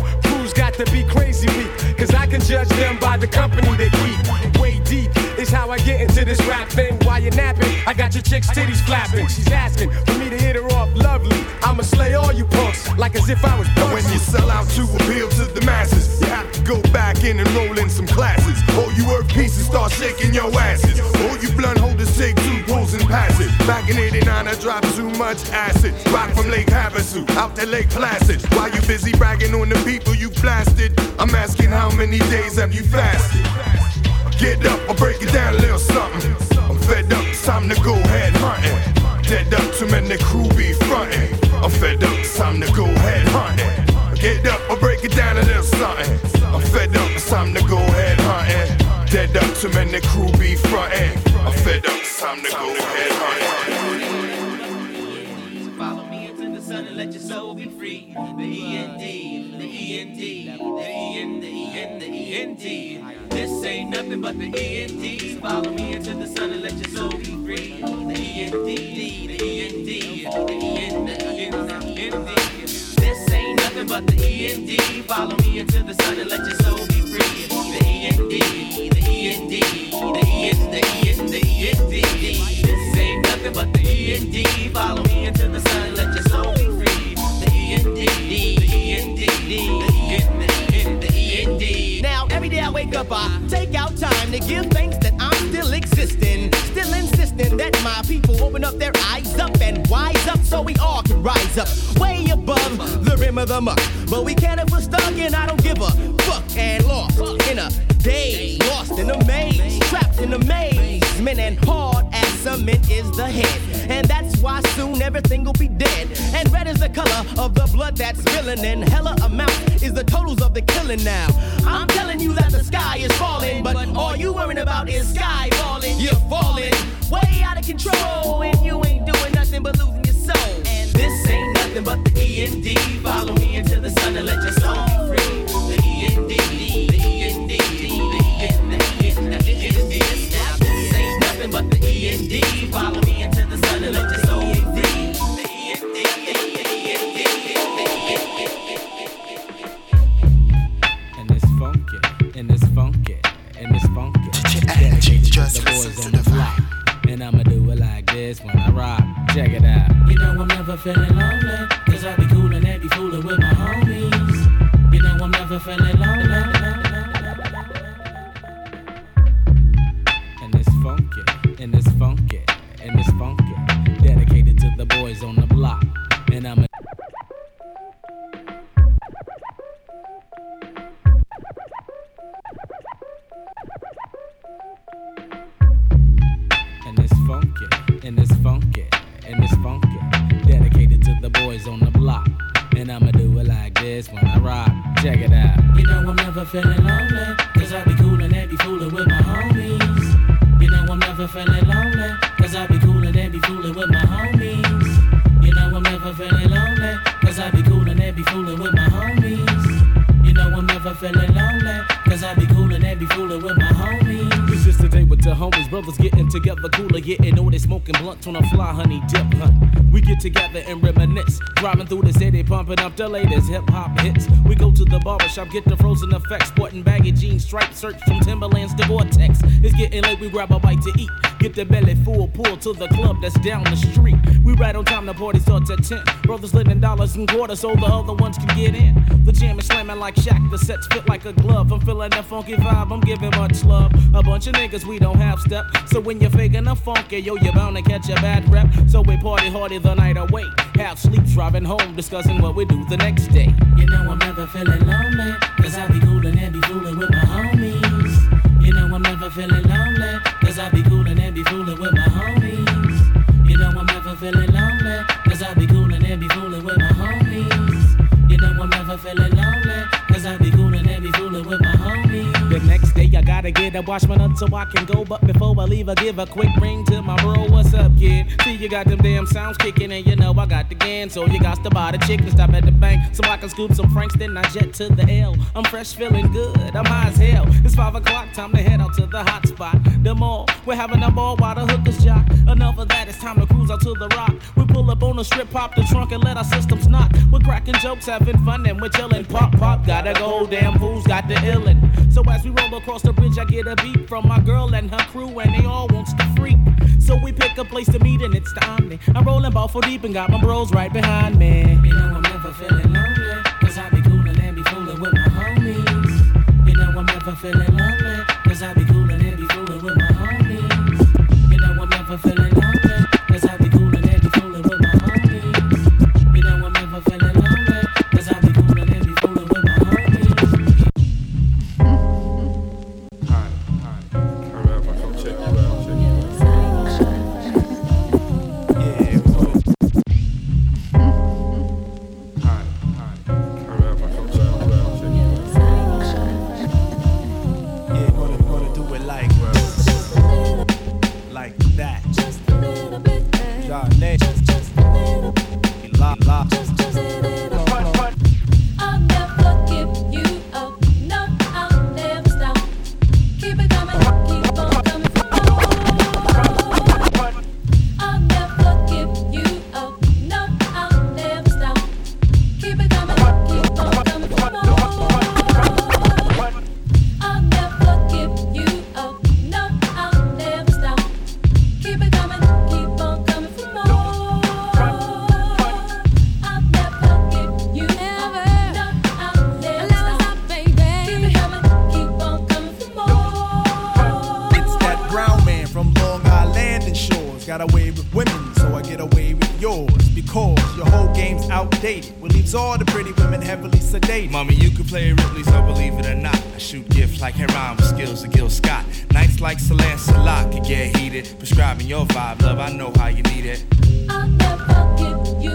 got to be crazy weak. Cause I can judge them by the company they keep. Way deep is how I get into this rap thing. While you're napping, I got your chick's titties flapping. She's asking for me to hit her off lovely. I'ma slay all you punks, like as if I was And when you sell out to appeal to the masses, you have to go back in and roll in some classes. All you earth pieces start shaking your asses. All you blunt holders take two pulls and pass it. Back in 89, I dropped too much acid. Rock from Lake Havasu out to Lake Placid. While you busy bragging on the people you blasted, I'm asking how many days have you fasted? Get up, I'll break it down a little something. I'm fed up, it's time to go head hunting. Dead up, too many crew be fronting. I'm fed up, it's time to go head hunting. Get up, I'll break it down a little something. I'm fed up, it's time to go head hunting. Dead up, too many crew be fronting. I'm fed up, it's time to go head hunting. Follow me into the sun and let your soul be free. The E the E N D, the E N, the E N, the E N D. This ain't nothing but the E N D. Follow me into the sun and let your soul be free. The E N D, the E N D, the E N, the E N, the E N D. This ain't nothing but the E N D. Follow me into the sun and let your soul be free. The E N D, the E N D, the E N, the E N, the E N D. This ain't nothing but the E N D. Follow me into the sun and let your soul be free. Up, I take out time to give thanks that I'm still existing. Still insisting that my people open up their eyes up and wise up so we all can rise up. Way above the rim of the muck. But we can't if we're stuck and I don't give a fuck. And lost in a daze, lost in a maze, trapped in a amazement and hard cement is the head. And that's why soon everything will be dead. And red is the color of the blood that's spilling. And hella amount is the totals of the killing now. I'm telling you that the sky is falling, but all you worrying about is sky falling. You're falling way out of control, and you ain't doing nothing but losing your soul. And this ain't nothing but the E and D. Follow me into the sun and let your soul be free. The the the the this ain't nothing but the Follow me into the sun and let your soul free. The END, the END, and it's funky, and it's funky, and it's funky. Dedicated to the boys on the block, and I'ma do it like this when I rock. Check it out. You know I'm never feeling lonely, cause I be coolin' and be foolin' with my homies. You know I'm never feeling lonely. Feeling lonely, cause I be coolin' and be foolin' with my homies. You know I'm never feeling lonely, cause I be coolin' and be foolin' with my homies. You know I'm never feeling lonely, cause I be coolin' and be foolin' with my homies. You know I'm never feeling lonely, cause I be coolin' and be foolin' with my homies. It's just a day with the homies, brothers getting together, cooler, getting they smoking blunts on a fly honey dip hunt. We get together and reminisce, driving through the city, pumping up the latest hip hop hits. We go to the barbershop, get the frozen effects, sporting baggy jeans, striped search from Timberlands to Gore-Tex. It's getting late, we grab a bite to eat, get the belly full, pull to the club that's down the street. We right on time, the party starts at 10. Brothers living dollars and quarters so the other ones can get in. The jam is slamming like Shaq, the sets fit like a glove. I'm feeling that funky vibe, I'm giving much love. A bunch of niggas, we don't have step. So when you're faking a funky, yo, you're bound to catch a bad rep. So we party hardy the night away. Half sleep, driving home, discussing what we do the next day. You know I'm never feeling lonely, cause I be coolin' and be foolin' with my homies. Feeling lonely, cause I be coolin' and be foolin' with my homies. You know I'm never feeling lonely, cause I be coolin' and be foolin' with my homies. You know I'm never feeling lonely, cause I be Gotta get a wash my nuts so I can go. But before I leave, I give a quick ring to my bro. What's up, kid? See, you got them damn sounds kicking, and you know I got the gan. So you got to buy the chicken, stop at the bank so I can scoop some Franks. Then I jet to the L. I'm fresh, feeling good. I'm high as hell. It's five o'clock, time to head out to the hot spot. The mall, we're having a ball while the hookers jock. Enough of that, it's time to cruise out to the rock. We pull up on the strip, pop the trunk, and let our systems knock. We're cracking jokes, having fun, and we're chilling. Pop, pop, gotta go. Damn who's got the illin'. So as we roll across the bridge, I get a beat from my girl and her crew, and they all wants to freak. So we pick a place to meet, and it's the Omni. I'm rolling ball for deep and got my bros right behind me. You know I'm never feeling lonely, cause I be coolin' and be foolin' with my homies. You know I'm never feeling lonely, cause I be coolin' game's outdated. What leaves all the pretty women heavily sedated. Mommy, you can play Ripley, so believe it or not. I shoot gifts like Heron with skills of Gil Scott. Nights like Celine Salak can get heated. Prescribing your vibe, love, I know how you need it. I'll never give you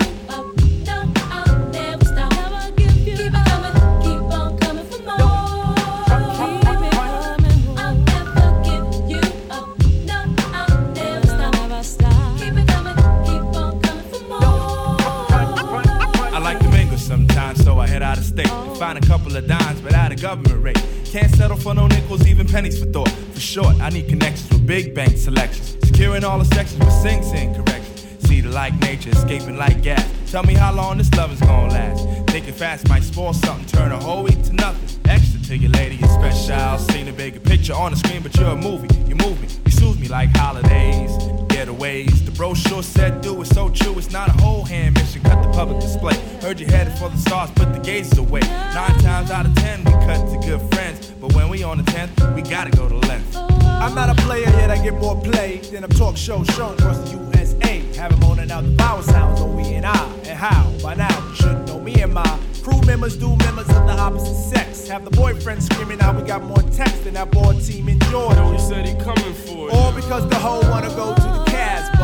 estate. Find a couple of dimes, but at a government rate. Can't settle for no nickels, even pennies for thought. For short, I need connections with big bank selections. Securing all the sections with Sing Sing corrections. See the like nature, escaping like gas. Tell me how long this love is gonna last. Thinking fast might spoil something, turn a whole week to nothing. Extra to your lady is special. Seen a bigger picture on the screen, but you're a movie. You move me, you soothe me like holidays getaways. The brochure said do it so true, it's not a whole hand mission. Cut the public display. Heard you headed for the stars, put the gazes away. Nine times out of ten, we cut to good friends. But when we on the tenth, we gotta go to length. I'm not a player, yet I get more play than a talk show shown across the USA. Have them on out the power sounds on we and I. And how? By now, you should know me and my Crew members do members of the opposite sex. Have the boyfriend screaming out, we got more text than that board team enjoyed. Tony said he coming for it. All because the hoe wanna go to the Cavs.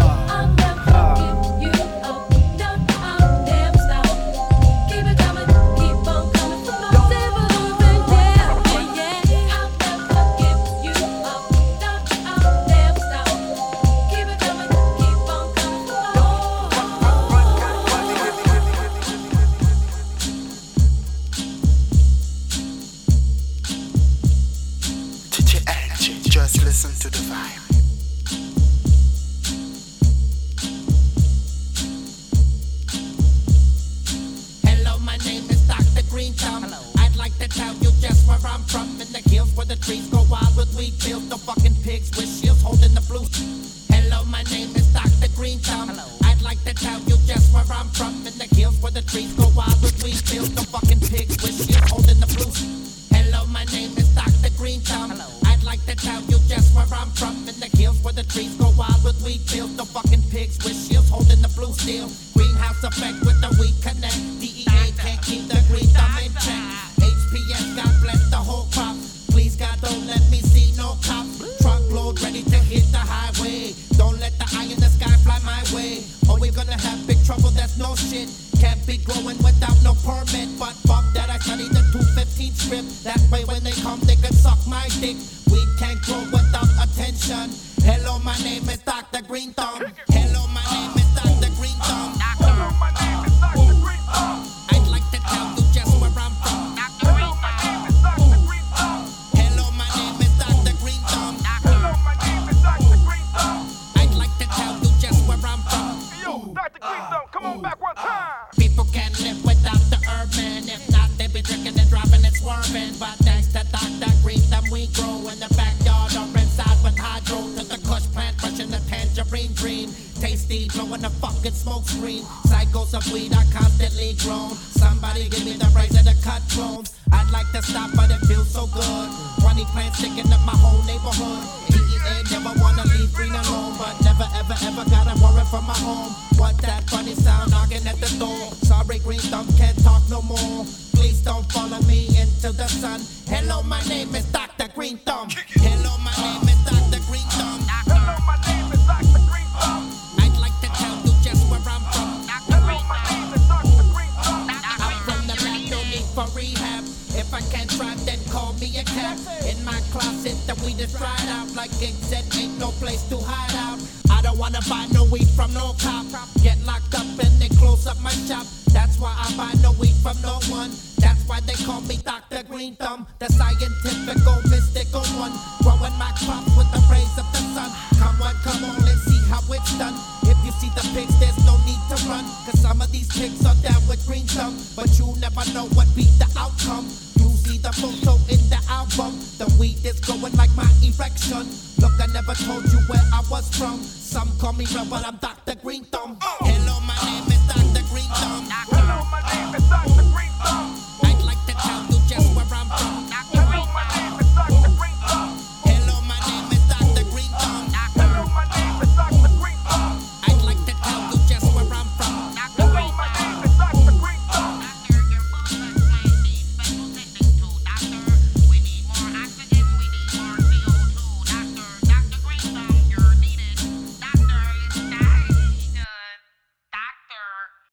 shit. Can't be growing without no permit. But fuck that, I study the 215 script. That way when they come, they can suck my dick. We can't grow without attention. Hello, my name is Dr. Green Thumb.